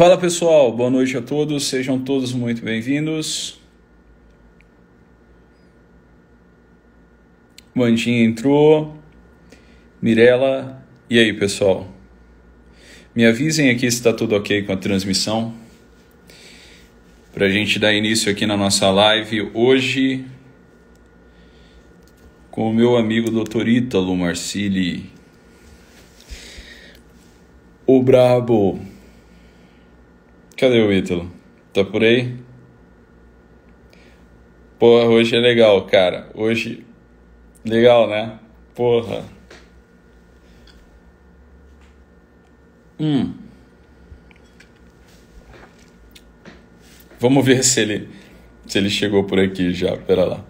Fala pessoal, boa noite a todos, sejam todos muito bem-vindos. Mandinha entrou, Mirella, e aí pessoal? Me avisem aqui se está tudo ok com a transmissão, para a gente dar início aqui na nossa live hoje com o meu amigo Dr. Ítalo Marcili. O Brabo. Cadê o Ítalo? Tá por aí? Porra, hoje é legal, cara. Hoje. Legal, né? Porra. Hum. Vamos ver se ele se ele chegou por aqui já. Pera lá.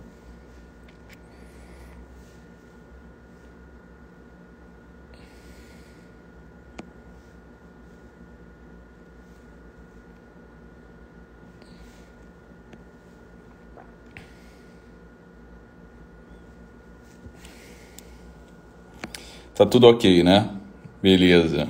Tá tudo ok, né? Beleza.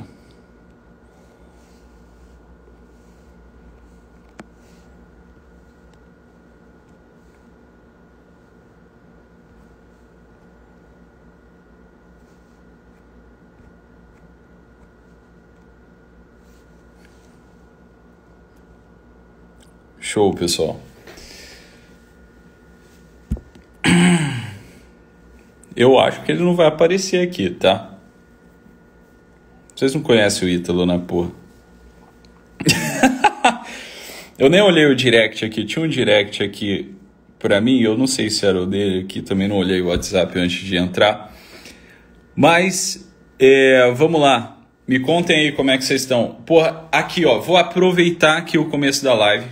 Show, pessoal. Eu acho que ele não vai aparecer aqui, tá? Vocês não conhecem o Ítalo, né, porra? eu nem olhei o direct aqui. Tinha um direct aqui pra mim. Eu não sei se era o dele aqui. Também não olhei o WhatsApp antes de entrar. Mas, é, vamos lá. Me contem aí como é que vocês estão. Porra, aqui, ó. Vou aproveitar aqui o começo da live.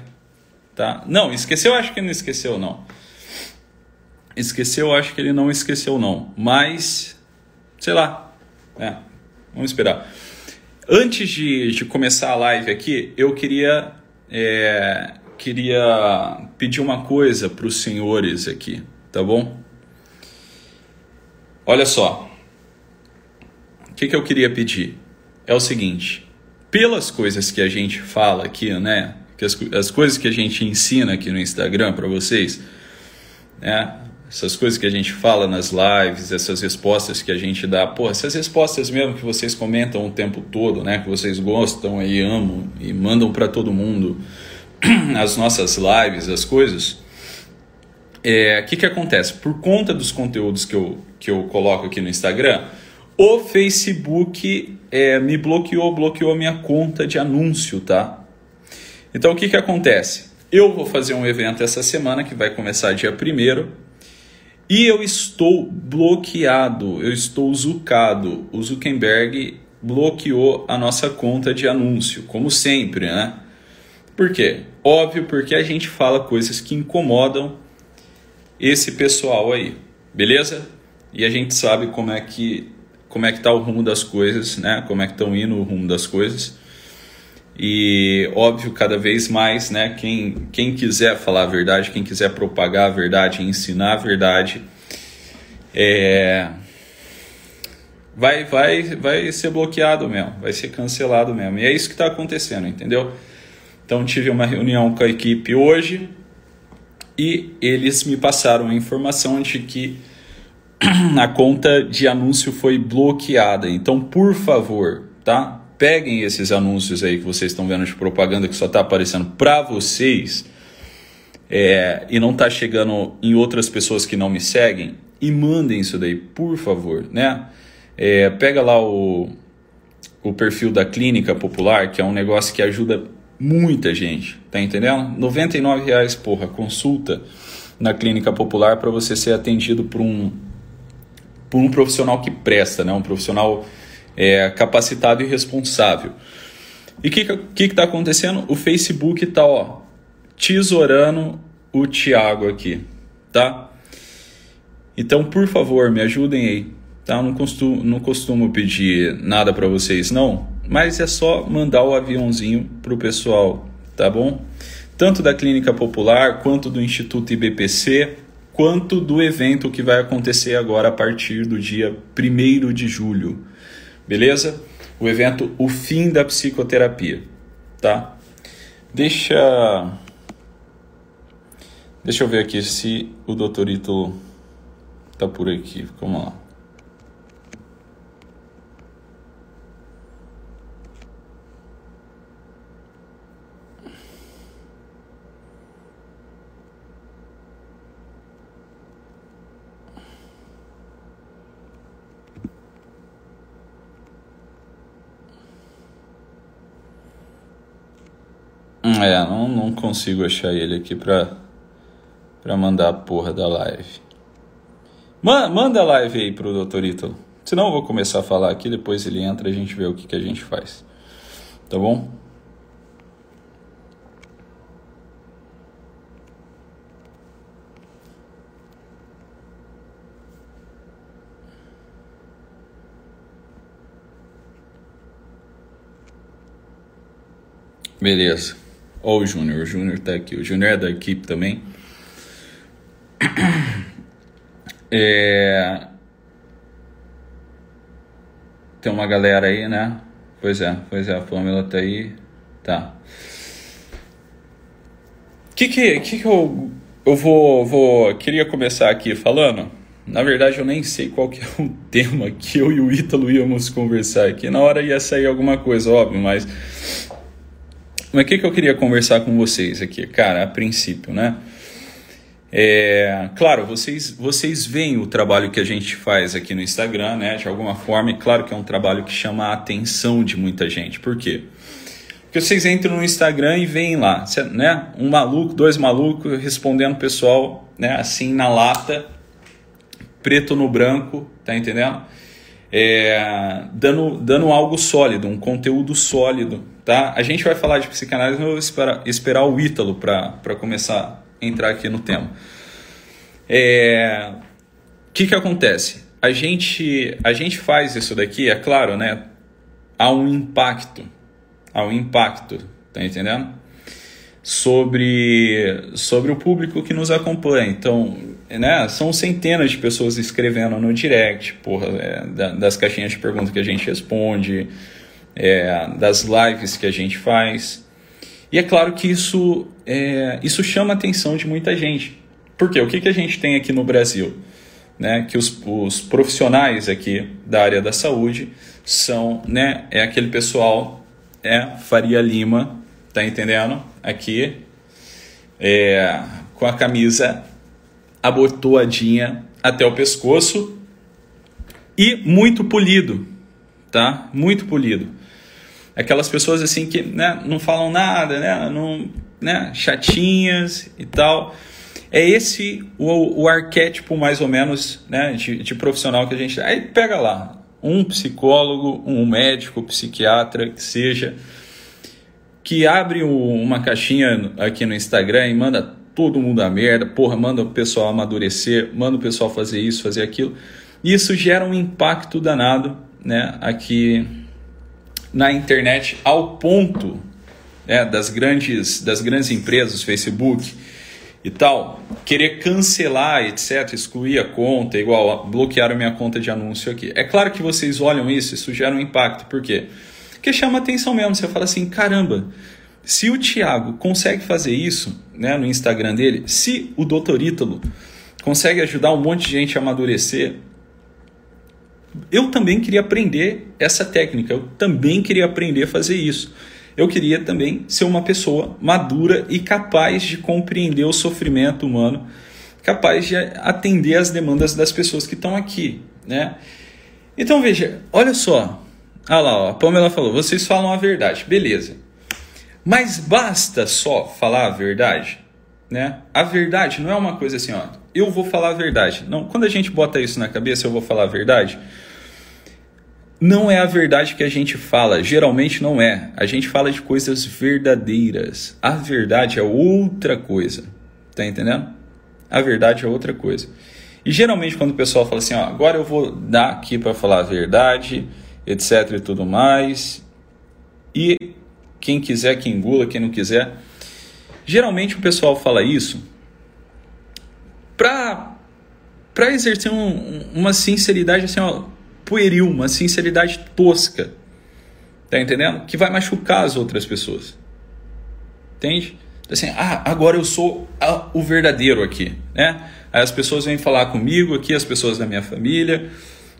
Tá? Não, esqueceu? Acho que não esqueceu, não esqueceu, acho que ele não esqueceu não. Mas, sei lá, é, vamos esperar. Antes de, de começar a live aqui, eu queria, é, queria pedir uma coisa para os senhores aqui, tá bom? Olha só, o que, que eu queria pedir? É o seguinte, pelas coisas que a gente fala aqui, né? Que as, as coisas que a gente ensina aqui no Instagram para vocês, né? Essas coisas que a gente fala nas lives, essas respostas que a gente dá, pô, essas respostas mesmo que vocês comentam o tempo todo, né, que vocês gostam e amam e mandam para todo mundo as nossas lives, as coisas. O é, que, que acontece? Por conta dos conteúdos que eu, que eu coloco aqui no Instagram, o Facebook é, me bloqueou, bloqueou a minha conta de anúncio, tá? Então o que, que acontece? Eu vou fazer um evento essa semana que vai começar dia 1 e eu estou bloqueado, eu estou zucado. O Zuckerberg bloqueou a nossa conta de anúncio, como sempre, né? Por quê? Óbvio, porque a gente fala coisas que incomodam esse pessoal aí, beleza? E a gente sabe como é que como é que tá o rumo das coisas, né? Como é que estão indo o rumo das coisas. E óbvio, cada vez mais, né, quem, quem quiser falar a verdade, quem quiser propagar a verdade, ensinar a verdade, é, vai, vai, vai ser bloqueado mesmo, vai ser cancelado mesmo. E é isso que está acontecendo, entendeu? Então tive uma reunião com a equipe hoje e eles me passaram a informação de que a conta de anúncio foi bloqueada. Então, por favor, tá? Peguem esses anúncios aí que vocês estão vendo de propaganda que só está aparecendo para vocês é, e não está chegando em outras pessoas que não me seguem e mandem isso daí, por favor, né? É, pega lá o, o perfil da Clínica Popular, que é um negócio que ajuda muita gente, tá entendendo? 99 reais, porra, consulta na Clínica Popular para você ser atendido por um, por um profissional que presta, né? Um profissional é, capacitado e responsável. E o que que está acontecendo? O Facebook está tesourando o Thiago aqui, tá? Então, por favor, me ajudem aí, tá? Não costumo, não costumo pedir nada para vocês, não, mas é só mandar o aviãozinho pro pessoal, tá bom? Tanto da Clínica Popular, quanto do Instituto IBPC, quanto do evento que vai acontecer agora a partir do dia 1 de julho beleza? O evento O Fim da Psicoterapia, tá? Deixa. Deixa eu ver aqui se o doutorito tá por aqui. Vamos lá. É, não, não consigo achar ele aqui pra, pra mandar a porra da live. Man, manda a live aí pro Dr. Ítalo. Senão eu vou começar a falar aqui, depois ele entra e a gente vê o que, que a gente faz. Tá bom? Beleza. Ó o Júnior, o Júnior tá aqui. O Júnior é da equipe também. É... Tem uma galera aí, né? Pois é, pois é, a Pamela tá aí. Tá. O que que, que que eu, eu vou, vou... Queria começar aqui falando. Na verdade, eu nem sei qual que é o tema que eu e o Ítalo íamos conversar aqui. Na hora ia sair alguma coisa, óbvio, mas mas o que, que eu queria conversar com vocês aqui? Cara, a princípio, né? É, claro, vocês, vocês veem o trabalho que a gente faz aqui no Instagram, né? De alguma forma, e claro que é um trabalho que chama a atenção de muita gente. Por quê? Porque vocês entram no Instagram e veem lá, né? Um maluco, dois malucos respondendo pessoal, né? Assim na lata, preto no branco, tá entendendo? É, dando, dando algo sólido, um conteúdo sólido, Tá? A gente vai falar de psicanálise, eu vou esperar, esperar o Ítalo para começar a entrar aqui no tema. É... O que, que acontece? A gente, a gente faz isso daqui, é claro, né? Há um impacto. Há um impacto, tá entendendo? Sobre, sobre o público que nos acompanha. Então, né, são centenas de pessoas escrevendo no direct, porra, é, das caixinhas de perguntas que a gente responde, é, das lives que a gente faz. E é claro que isso, é, isso chama a atenção de muita gente. Porque o que, que a gente tem aqui no Brasil? Né, que os, os profissionais aqui da área da saúde são, né, é aquele pessoal, é Faria Lima, tá entendendo? Aqui, é, com a camisa abotoadinha até o pescoço e muito polido, tá? Muito polido aquelas pessoas assim que né, não falam nada, né, não, né, chatinhas e tal. É esse o, o arquétipo mais ou menos né, de, de profissional que a gente. Aí pega lá, um psicólogo, um médico, psiquiatra, que seja, que abre uma caixinha aqui no Instagram e manda todo mundo a merda, porra, manda o pessoal amadurecer, manda o pessoal fazer isso, fazer aquilo. Isso gera um impacto danado né, aqui na internet ao ponto né, das, grandes, das grandes empresas, Facebook e tal, querer cancelar, etc., excluir a conta, igual bloquearam minha conta de anúncio aqui. É claro que vocês olham isso, isso gera um impacto, por quê? Porque chama atenção mesmo, você fala assim, caramba, se o Thiago consegue fazer isso né, no Instagram dele, se o Dr. Ítalo consegue ajudar um monte de gente a amadurecer, eu também queria aprender essa técnica, eu também queria aprender a fazer isso. Eu queria também ser uma pessoa madura e capaz de compreender o sofrimento humano, capaz de atender as demandas das pessoas que estão aqui, né? Então veja, olha só. Ah lá, ó, a Pamela falou, vocês falam a verdade, beleza. Mas basta só falar a verdade, né? A verdade não é uma coisa assim, ó, eu vou falar a verdade. Não, quando a gente bota isso na cabeça, eu vou falar a verdade, não é a verdade que a gente fala, geralmente não é. A gente fala de coisas verdadeiras. A verdade é outra coisa. Tá entendendo? A verdade é outra coisa. E geralmente quando o pessoal fala assim, ó, agora eu vou dar aqui para falar a verdade, etc e tudo mais. E quem quiser que engula, quem não quiser. Geralmente o pessoal fala isso para para exercer um, uma sinceridade assim, ó, pueril, uma sinceridade tosca. Tá entendendo? Que vai machucar as outras pessoas. Entende? Assim, ah, agora eu sou a, o verdadeiro aqui, né? Aí as pessoas vêm falar comigo aqui, as pessoas da minha família,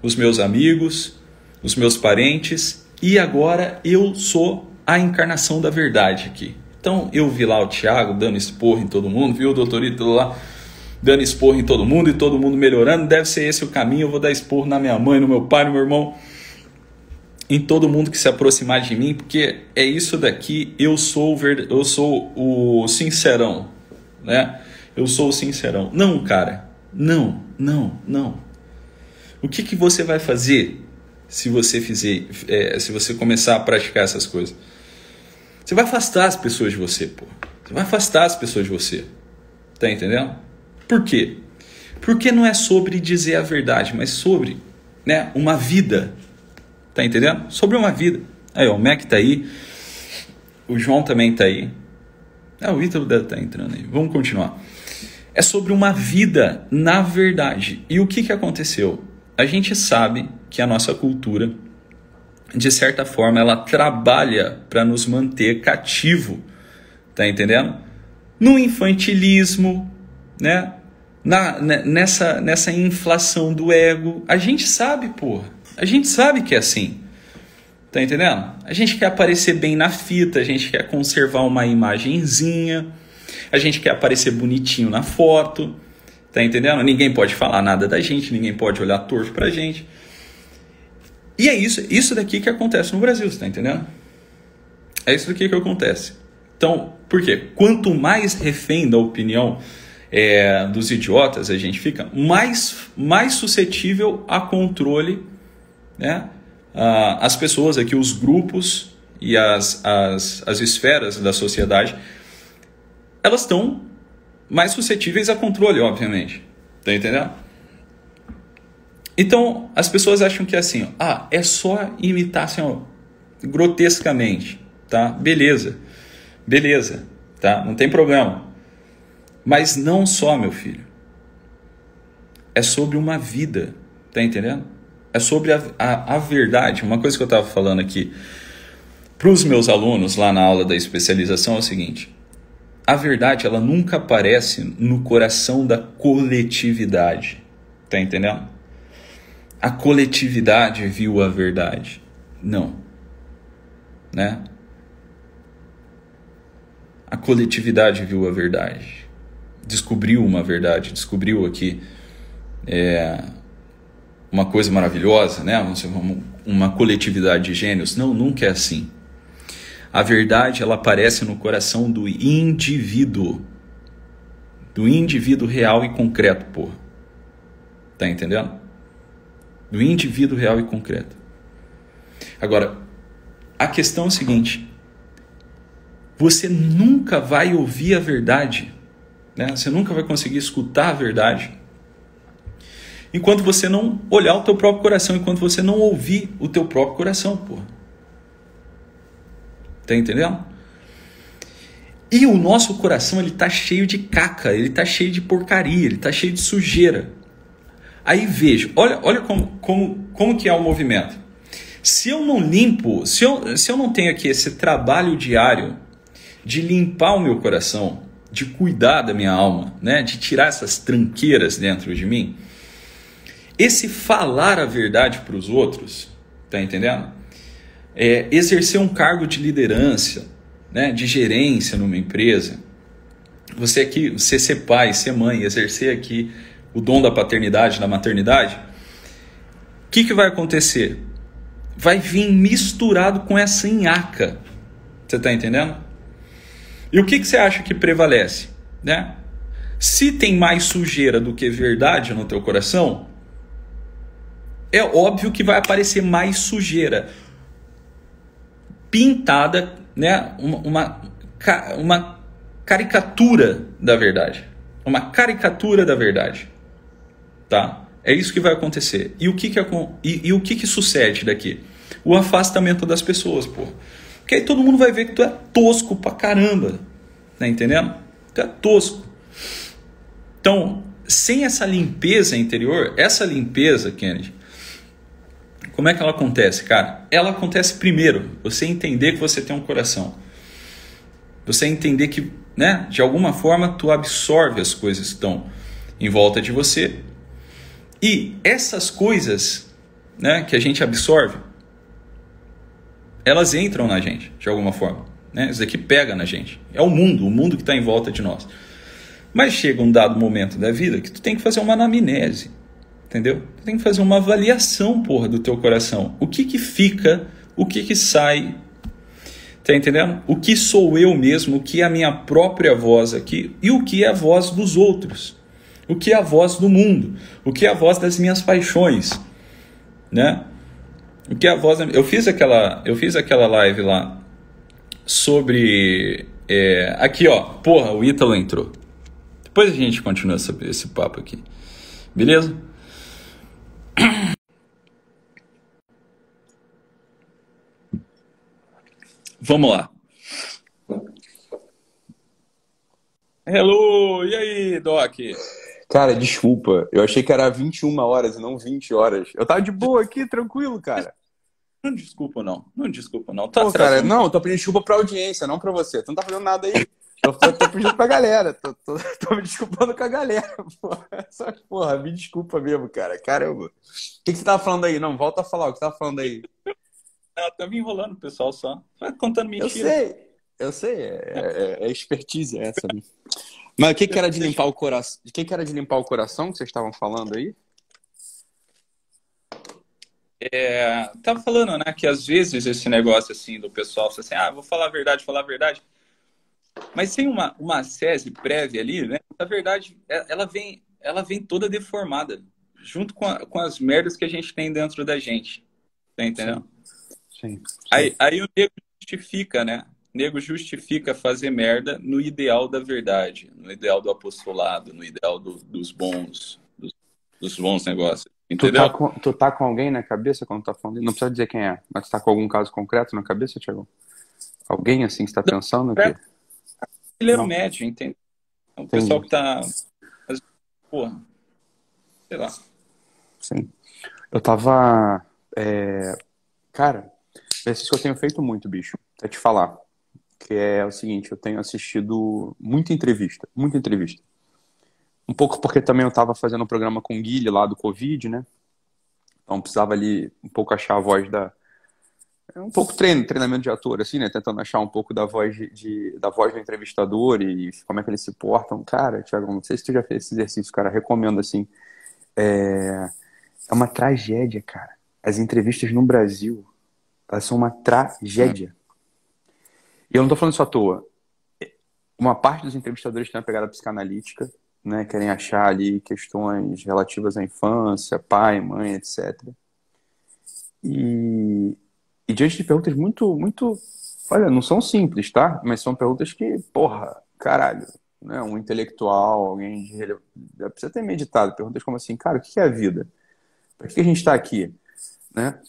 os meus amigos, os meus parentes, e agora eu sou a encarnação da verdade aqui. Então eu vi lá o Tiago dando esporro em todo mundo, viu o doutorito lá dando esporro em todo mundo e todo mundo melhorando, deve ser esse o caminho, eu vou dar esporro na minha mãe, no meu pai, no meu irmão, em todo mundo que se aproximar de mim, porque é isso daqui, eu sou o, verd... eu sou o sincerão, né? Eu sou o sincerão. Não, cara, não, não, não. O que, que você vai fazer se você fizer, é, se você começar a praticar essas coisas? Você vai afastar as pessoas de você, pô. Você vai afastar as pessoas de você. Tá entendendo? Por quê? Porque não é sobre dizer a verdade, mas sobre né, uma vida. Tá entendendo? Sobre uma vida. Aí, ó, o Mac tá aí. O João também tá aí. Ah, o Ítalo deve estar tá entrando aí. Vamos continuar. É sobre uma vida na verdade. E o que, que aconteceu? A gente sabe que a nossa cultura, de certa forma, ela trabalha para nos manter cativo. Tá entendendo? No infantilismo, né? Na, né, nessa, nessa inflação do ego. A gente sabe, porra. A gente sabe que é assim. Tá entendendo? A gente quer aparecer bem na fita, a gente quer conservar uma imagenzinha, a gente quer aparecer bonitinho na foto. Tá entendendo? Ninguém pode falar nada da gente, ninguém pode olhar torto pra gente. E é isso, isso daqui que acontece no Brasil, você tá entendendo? É isso daqui que acontece. Então, por quê? Quanto mais refém da opinião é, dos idiotas a gente fica, mais, mais suscetível a controle, né? Ah, as pessoas aqui, os grupos e as, as, as esferas da sociedade, elas estão mais suscetíveis a controle, obviamente. Tá entendendo? Então, as pessoas acham que é assim, ah, é só imitar assim, ó, grotescamente, tá? Beleza. Beleza, tá? Não tem problema. Mas não só, meu filho. É sobre uma vida, tá entendendo? É sobre a, a, a verdade. Uma coisa que eu estava falando aqui para os meus alunos lá na aula da especialização é o seguinte: a verdade ela nunca aparece no coração da coletividade, tá entendendo? A coletividade viu a verdade, não, né? A coletividade viu a verdade descobriu uma verdade, descobriu aqui é, uma coisa maravilhosa, né? uma coletividade de gênios. Não, nunca é assim. A verdade ela aparece no coração do indivíduo, do indivíduo real e concreto, porra. Tá entendendo? Do indivíduo real e concreto. Agora, a questão é a seguinte: você nunca vai ouvir a verdade né? Você nunca vai conseguir escutar a verdade enquanto você não olhar o teu próprio coração, enquanto você não ouvir o teu próprio coração, porra. Tá entendendo? E o nosso coração, ele tá cheio de caca, ele tá cheio de porcaria, ele tá cheio de sujeira. Aí vejo, olha, olha como, como, como que é o movimento. Se eu não limpo, se eu, se eu não tenho aqui esse trabalho diário de limpar o meu coração, de cuidar da minha alma, né? de tirar essas tranqueiras dentro de mim. Esse falar a verdade para os outros, tá entendendo? É, exercer um cargo de liderança, né? de gerência numa empresa. Você aqui, você ser pai, ser mãe, exercer aqui o dom da paternidade, da maternidade. O que, que vai acontecer? Vai vir misturado com essa nhaca. Você está entendendo? E o que, que você acha que prevalece? Né? Se tem mais sujeira do que verdade no teu coração, é óbvio que vai aparecer mais sujeira pintada, né? uma, uma, uma caricatura da verdade. Uma caricatura da verdade. Tá? É isso que vai acontecer. E o que, que, e, e o que, que sucede daqui? O afastamento das pessoas, pô. Porque aí todo mundo vai ver que tu é tosco pra caramba. Tá entendendo? Tu é tosco. Então, sem essa limpeza interior, essa limpeza, Kennedy, como é que ela acontece, cara? Ela acontece primeiro, você entender que você tem um coração. Você entender que, né, de alguma forma, tu absorve as coisas que estão em volta de você. E essas coisas, né, que a gente absorve, elas entram na gente, de alguma forma. Né? Isso aqui pega na gente. É o mundo, o mundo que está em volta de nós. Mas chega um dado momento da vida que tu tem que fazer uma anamnese. Entendeu? Tu tem que fazer uma avaliação, porra, do teu coração. O que que fica, o que que sai. Tá entendendo? O que sou eu mesmo, o que é a minha própria voz aqui e o que é a voz dos outros. O que é a voz do mundo, o que é a voz das minhas paixões, né? Que é a voz, eu fiz aquela, eu fiz aquela live lá sobre é, aqui, ó. Porra, o Ítalo entrou. Depois a gente continua esse, esse papo aqui. Beleza? Vamos lá. Hello, e aí, Doc? Cara, desculpa. Eu achei que era 21 horas e não 20 horas. Eu tava de boa aqui, tranquilo, cara. Não desculpa, não. Não desculpa, não. Tá Pô, cara, não, tô pedindo desculpa pra audiência, não pra você. Tu não tá fazendo nada aí. Tô, tô, tô pedindo pra galera. Tô, tô, tô, me desculpando com a galera. Porra. Só, porra, me desculpa mesmo, cara. Caramba. O que, que você tava falando aí? Não, volta a falar. O que você tava falando aí? Ah, tá me enrolando, pessoal, só. Vai contando mentira. Eu sei. Eu sei. É, é, é expertise essa. Né? Mas o que, que era de limpar o coração? O que, que era de limpar o coração que vocês estavam falando aí? É, tava falando, né, que às vezes esse negócio assim do pessoal assim, ah, vou falar a verdade, falar a verdade. Mas tem uma, uma sese prévia ali, né? Na verdade, é, ela vem, ela vem toda deformada, junto com, a, com as merdas que a gente tem dentro da gente. Tá entendendo? Sim. sim, sim. Aí, aí o nego justifica, né? O nego justifica fazer merda no ideal da verdade, no ideal do apostolado, no ideal do, dos bons, dos, dos bons negócios. Entendeu? Tu tá, com, tu tá com alguém na cabeça quando tá falando? Não precisa dizer quem é, mas tu tá com algum caso concreto na cabeça, Tiago? Alguém assim que está pensando? Que... Ele é um médio, entende? É um Entendi. pessoal que tá. Porra. Sei lá. Sim. Eu tava. É... Cara, isso que eu tenho feito muito, bicho. É te falar. Que é o seguinte, eu tenho assistido muita entrevista. Muita entrevista. Um pouco porque também eu estava fazendo um programa com o Guilherme lá do Covid, né? Então precisava ali um pouco achar a voz da. É um pouco treino, treinamento de ator, assim, né? Tentando achar um pouco da voz de, de da voz do entrevistador e como é que eles se portam. Cara, Thiago, não sei se tu já fez esse exercício, cara. Recomendo, assim. É, é uma tragédia, cara. As entrevistas no Brasil, elas são uma tragédia. E eu não tô falando isso à toa. Uma parte dos entrevistadores tem uma pegada psicanalítica, né, querem achar ali questões relativas à infância, pai, mãe, etc. E, e diante de perguntas muito, muito, olha, não são simples, tá? Mas são perguntas que, porra, caralho, né? Um intelectual, alguém de precisa ter meditado. Perguntas como assim, cara, o que é a vida? Para que a gente está aqui, né?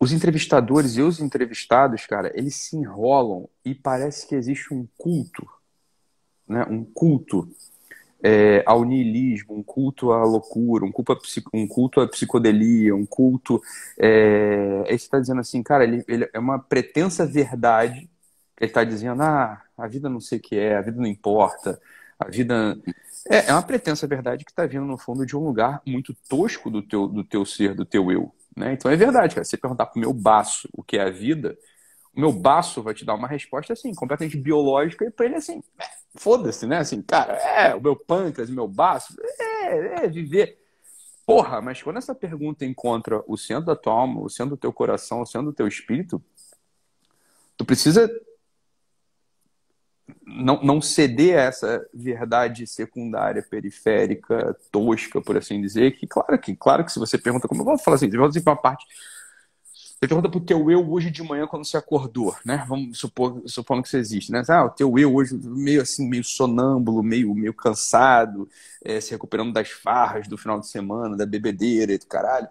Os entrevistadores e os entrevistados, cara, eles se enrolam e parece que existe um culto, né? Um culto é, ao niilismo, um culto à loucura, um culto, um culto à psicodelia, um culto. É, está dizendo assim, cara, ele, ele, é uma pretensa verdade. Ele está dizendo, ah, a vida não sei o que é, a vida não importa, a vida. É, é uma pretensa verdade que está vindo, no fundo, de um lugar muito tosco do teu, do teu ser, do teu eu. Né? Então é verdade, cara. Se você perguntar para o meu baço o que é a vida, o meu baço vai te dar uma resposta assim, completamente biológica, e para ele assim, é, foda-se, né? Assim, cara, é, o meu pâncreas, o meu baço, é, é viver. Porra, mas quando essa pergunta encontra o centro da tua alma, o centro do teu coração, o centro do teu espírito, tu precisa não, não ceder a essa verdade secundária, periférica, tosca, por assim dizer, que claro que, claro que se você pergunta como eu vou falar assim, vamos para uma parte você pergunta pro teu eu hoje de manhã quando você acordou, né? Vamos supor, supondo que isso existe, né? Ah, o teu eu hoje meio assim, meio sonâmbulo, meio, meio cansado, é, se recuperando das farras do final de semana, da bebedeira e do caralho.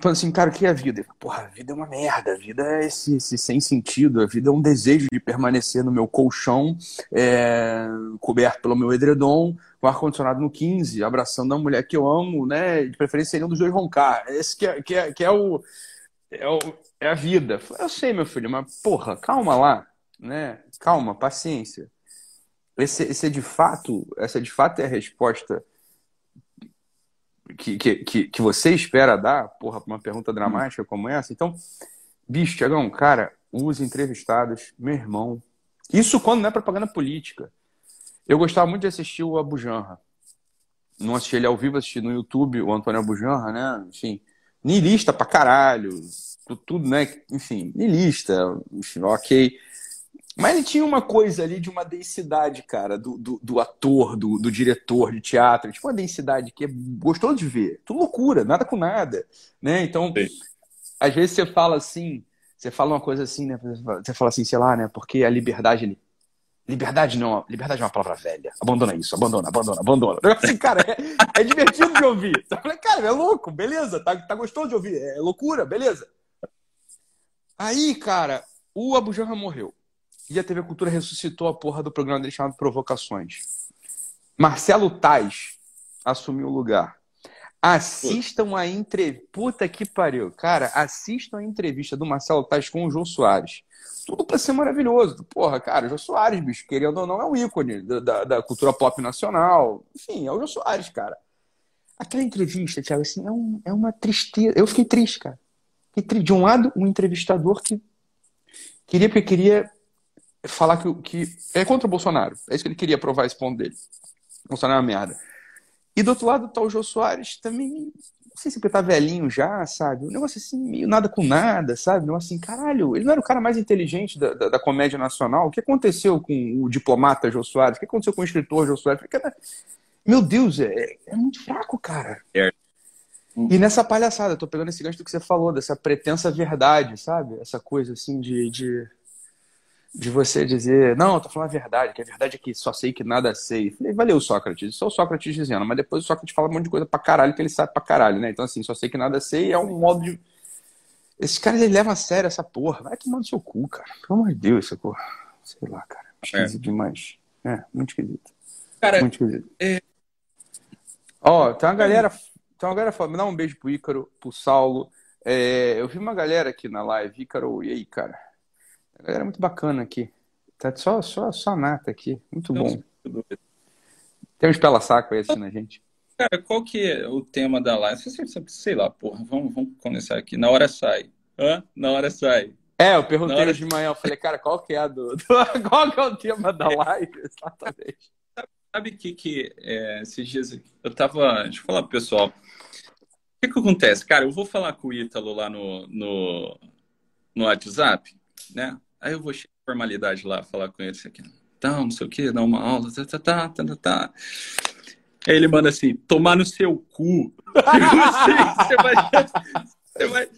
Falando assim, cara, o que é a vida? Porra, a vida é uma merda, a vida é esse, esse sem sentido, a vida é um desejo de permanecer no meu colchão, é, coberto pelo meu edredom, com ar-condicionado no 15, abraçando a mulher que eu amo, né? De preferência seria um dos dois roncar. Esse que é, que é, que é o é, o, é a vida. Eu sei, meu filho, mas porra, calma lá. né? Calma, paciência. Esse, esse é de fato, essa de fato é a resposta que, que, que, você espera dar, porra, uma pergunta dramática como essa. Então, bicho, Tiagão, cara, os entrevistados, meu irmão. Isso quando não é propaganda política. Eu gostava muito de assistir o Abu Janra. Não assisti ele ao vivo, assisti no YouTube o Antônio Abu Janra, né? Enfim, nilista pra caralho, tudo, né? Enfim, nilista, enfim, ok. Mas ele tinha uma coisa ali de uma densidade, cara, do, do, do ator, do, do, diretor de teatro. Tipo, uma densidade que é gostoso de ver. Tudo loucura, nada com nada. Né? Então, Sim. às vezes você fala assim, você fala uma coisa assim, né? Você fala assim, sei lá, né? Porque a liberdade. Liberdade não, liberdade é uma palavra velha. Abandona isso, abandona, abandona, abandona. Assim, cara, é, é divertido de ouvir. Eu falei, cara, é louco, beleza, tá, tá gostoso de ouvir, é loucura, beleza. Aí, cara, o Abu morreu. E a TV Cultura ressuscitou a porra do programa dele chamado Provocações. Marcelo Tais assumiu o lugar. Assistam a entrevista. Puta que pariu. Cara, assistam a entrevista do Marcelo Tais com o João Soares. Tudo pra ser maravilhoso. Porra, cara, o João Soares, bicho, querendo ou não, é um ícone da, da, da cultura pop nacional. Enfim, é o João Soares, cara. Aquela entrevista, Thiago, assim, é, um, é uma tristeza. Eu fiquei triste, cara. De um lado, um entrevistador que queria porque queria falar que, que é contra o Bolsonaro. É isso que ele queria provar esse ponto dele. O Bolsonaro é uma merda. E do outro lado tá o Jô Soares também, não sei se porque tá velhinho já, sabe? Um negócio assim, meio nada com nada, sabe? Um negócio assim, caralho, ele não era o cara mais inteligente da, da, da comédia nacional. O que aconteceu com o diplomata Jô Soares? O que aconteceu com o escritor Jô Soares? Porque, meu Deus, é, é muito fraco, cara. É. E nessa palhaçada, tô pegando esse gancho do que você falou, dessa pretensa verdade, sabe? Essa coisa assim de, de de você dizer, não, eu tô falando a verdade, que a verdade é que só sei que nada sei. Falei, valeu, Sócrates. Isso é o Sócrates dizendo, mas depois o Sócrates fala um monte de coisa pra caralho que ele sabe pra caralho, né? Então, assim, só sei que nada sei é um modo de. Esses caras eles levam a sério essa porra. Vai tomar no seu cu, cara. Pelo amor de Deus, essa porra. Sei lá, cara. Esquisito é. demais. É, muito esquisito. Cara, muito esquisito. É... Ó, tem uma galera. Tem uma galera falando, dá um beijo pro Ícaro, pro Saulo. É, eu vi uma galera aqui na live, Ícaro, e aí, cara? A galera é muito bacana aqui. Tá só, só, só nata aqui. Muito bom. Tem uns pela-saco aí assistindo a gente. Cara, qual que é o tema da live? Sei lá, porra. Vamos, vamos começar aqui. Na hora sai. Hã? Na hora sai. É, eu perguntei hora... de manhã, eu falei, cara, qual que é a do. qual que é o tema da live? Exatamente. Sabe o que, que é, esses dias eu tava. Deixa eu falar pro pessoal. O que, que acontece? Cara, eu vou falar com o Ítalo lá no, no, no WhatsApp, né? Aí eu vou cheio de formalidade lá, falar com ele aqui. Então, não sei o que, dar uma aula, tá, tá, tá, tá, tá, tá. Aí ele manda assim, tomar no seu cu. você, vai, você vai,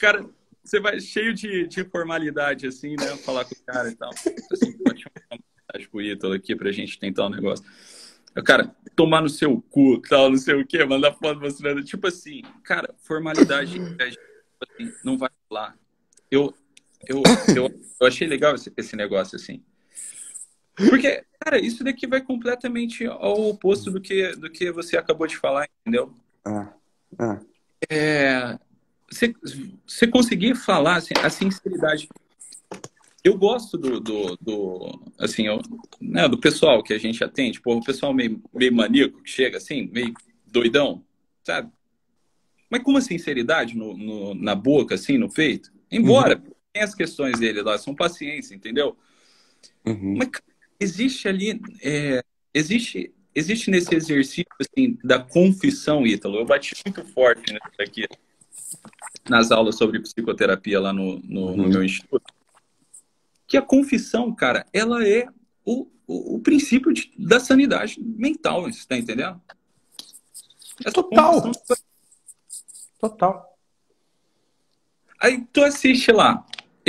cara, você vai cheio de, de formalidade, assim, né? Falar com o cara e tal. Assim, pode mensagem pro Ítalo aqui pra gente tentar um negócio. Cara, tomar no seu cu, tal, não sei o que, mandar foto mostrando. Tipo assim, cara, formalidade, tipo assim, não vai lá. Eu, eu, eu, eu achei legal esse, esse negócio assim. Porque, cara, isso daqui vai completamente ao oposto do que, do que você acabou de falar, entendeu? Ah, ah. É, você, você conseguir falar assim, a sinceridade. Eu gosto do, do, do assim, eu, né, do pessoal que a gente atende, pô, o pessoal meio, meio maníaco que chega assim, meio doidão, sabe? Mas com uma sinceridade no, no na boca, assim, no peito. Embora, uhum tem as questões dele lá, são paciência, entendeu? Uhum. Mas existe ali, é, existe, existe nesse exercício assim, da confissão, Ítalo, eu bati muito forte nisso aqui, nas aulas sobre psicoterapia lá no, no, uhum. no meu instituto, que a confissão, cara, ela é o, o, o princípio de, da sanidade mental, você tá entendendo? Essa Total. Confissão... Total. Aí tu assiste lá,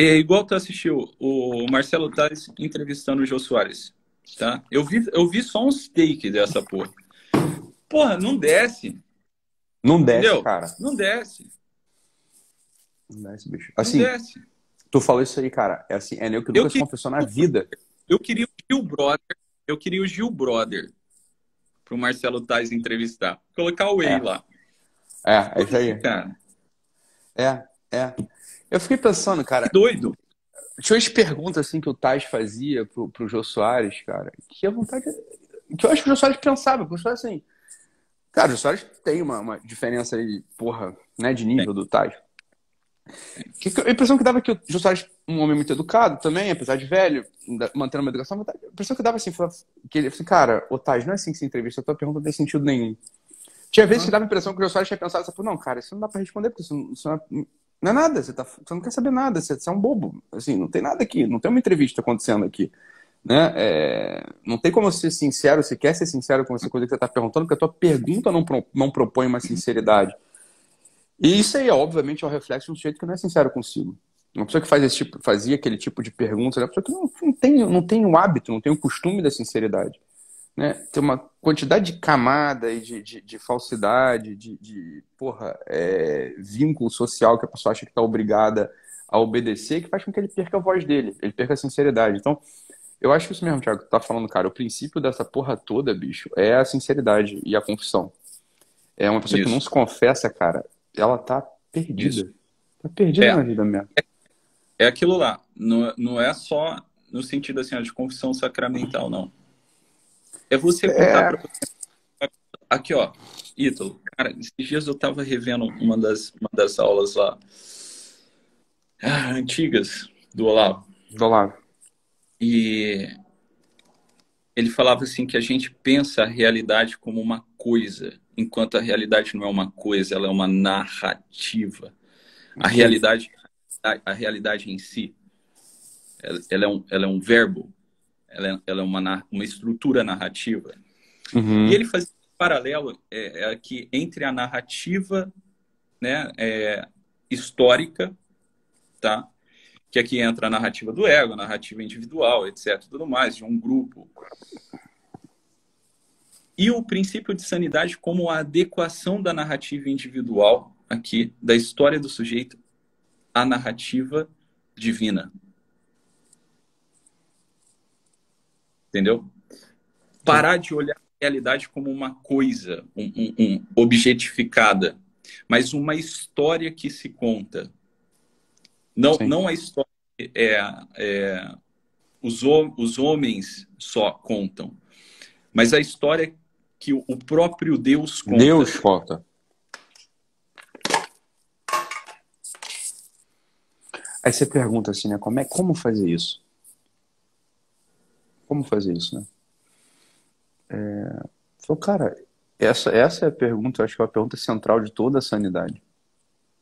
é igual tu assistiu o Marcelo Tais entrevistando o Jô Soares, tá? Eu vi, eu vi só uns takes dessa porra. Porra, não desce. Não desce, Entendeu? cara. Não desce. Não desce, bicho. Assim, não desce. tu falou isso aí, cara. É assim, é nem o que Lucas confessou na vida. Eu queria o Gil Brother. Eu queria o Gil Brother pro Marcelo Tais entrevistar. Colocar o Way é. lá. É, é isso aí. Cara. É, é. Eu fiquei pensando, cara. Doido. tinha umas perguntas assim que o Tais fazia pro, pro Jô Soares, cara, que a vontade. Que eu acho que o Jô Soares pensava, porque o Soares assim. Cara, o Jô Soares tem uma, uma diferença aí, porra, né, de nível do Tais. Que, a impressão que dava é que o Jô Soares, um homem muito educado também, apesar de velho, mantendo uma educação, a impressão que dava assim, que ele assim, cara, o Tais, não é assim que se entrevista, a tua pergunta não tem sentido nenhum. Tinha vezes que dava a impressão que o Jô Soares tinha pensado, assim, não, cara, isso não dá pra responder, porque isso, isso não, é, não, é, nada, você, tá, você não quer saber nada, você, você, é um bobo, assim, não tem nada aqui, não tem uma entrevista acontecendo aqui. Né? É, não tem como ser sincero, você quer ser sincero com essa coisa que você está perguntando, porque a tua pergunta não, não propõe uma sinceridade. E isso aí, obviamente, é o reflexo de um sujeito que não é sincero consigo. Uma pessoa que faz esse tipo, fazia aquele tipo de pergunta, é uma pessoa que não, não, tem, não tem o hábito, não tem o costume da sinceridade. Né? Tem uma quantidade de camada e de, de, de falsidade, de, de porra, é, vínculo social que a pessoa acha que está obrigada a obedecer, que faz com que ele perca a voz dele, ele perca a sinceridade. Então, eu acho que isso mesmo, Thiago, tá falando, cara, o princípio dessa porra toda, bicho, é a sinceridade e a confissão. É uma pessoa isso. que não se confessa, cara, ela tá perdida. Isso. Tá perdida é, na vida mesmo. É, é aquilo lá. Não, não é só no sentido assim, de confissão sacramental, não. É você contar é... pra você. Aqui, ó, Ítalo, cara, esses dias eu tava revendo uma das, uma das aulas lá ah, antigas do Olavo. Do Olavo. E ele falava assim que a gente pensa a realidade como uma coisa, enquanto a realidade não é uma coisa, ela é uma narrativa. A realidade, a, a realidade em si, ela, ela, é, um, ela é um verbo, ela é, ela é uma, uma estrutura narrativa. Uhum. E ele fazia um paralelo é, é que entre a narrativa né, é, histórica, tá? que aqui entra a narrativa do ego, a narrativa individual, etc., tudo mais, de um grupo. E o princípio de sanidade como a adequação da narrativa individual aqui, da história do sujeito, à narrativa divina. Entendeu? Parar de olhar a realidade como uma coisa, um, um, um objetificada, mas uma história que se conta não, não a história é, é os, os homens só contam, mas a história que o próprio Deus conta. Deus conta. Aí você pergunta assim, né? Como, é, como fazer isso? Como fazer isso, né? É, falou, cara, essa, essa é a pergunta, acho que é a pergunta central de toda a sanidade.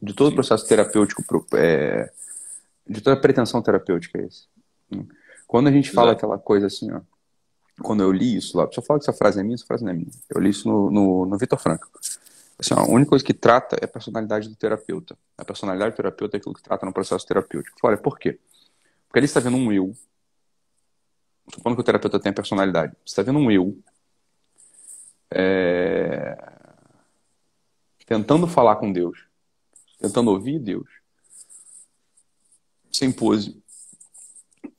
De todo o processo terapêutico é, de toda a pretensão terapêutica é esse. Quando a gente fala Exato. aquela coisa assim, ó, quando eu li isso lá, pessoa fala que essa frase é minha, essa frase não é minha. Eu li isso no, no, no Vitor Franco. Assim, ó, a única coisa que trata é a personalidade do terapeuta. A personalidade do terapeuta é aquilo que trata no processo terapêutico. Olha, por quê? Porque ele está vendo um eu. Supondo que o terapeuta tem a personalidade. Você está vendo um eu é... tentando falar com Deus, tentando ouvir Deus sem pose,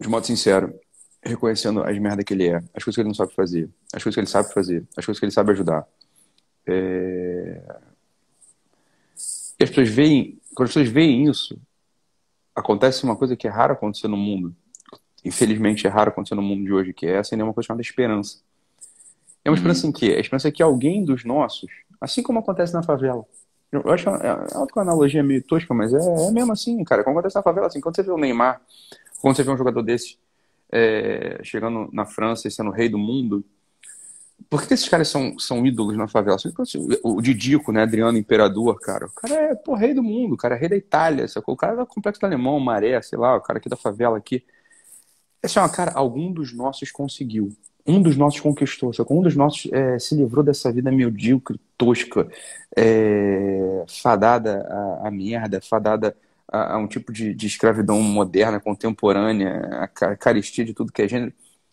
de modo sincero, reconhecendo as merdas que ele é, as coisas que ele não sabe fazer, as coisas que ele sabe fazer, as coisas que ele sabe ajudar. É... E as pessoas veem, quando as pessoas veem isso, acontece uma coisa que é rara acontecer no mundo. Infelizmente é raro acontecer no mundo de hoje, que é acender uma coisa chamada esperança. É uma uhum. esperança em quê? A esperança é que alguém dos nossos, assim como acontece na favela, eu acho é, é uma analogia meio tosca, mas é, é mesmo assim, cara. Quando acontece na favela, assim, quando você vê o Neymar, quando você vê um jogador desse é, chegando na França e sendo rei do mundo, por que, esses caras são, são ídolos na favela? O Didico, né, Adriano Imperador, cara, o cara é pô, rei do mundo, o cara é rei da Itália, sacou? o cara é do Complexo do Alemão, Maré, sei lá, o cara aqui da favela aqui. Esse é uma cara, algum dos nossos conseguiu um dos nossos conquistou, só um dos nossos é, se livrou dessa vida medíocre, tosca, é, fadada à, merda, fadada a, a um tipo de, de, escravidão moderna, contemporânea, a caristia de tudo que é gênero.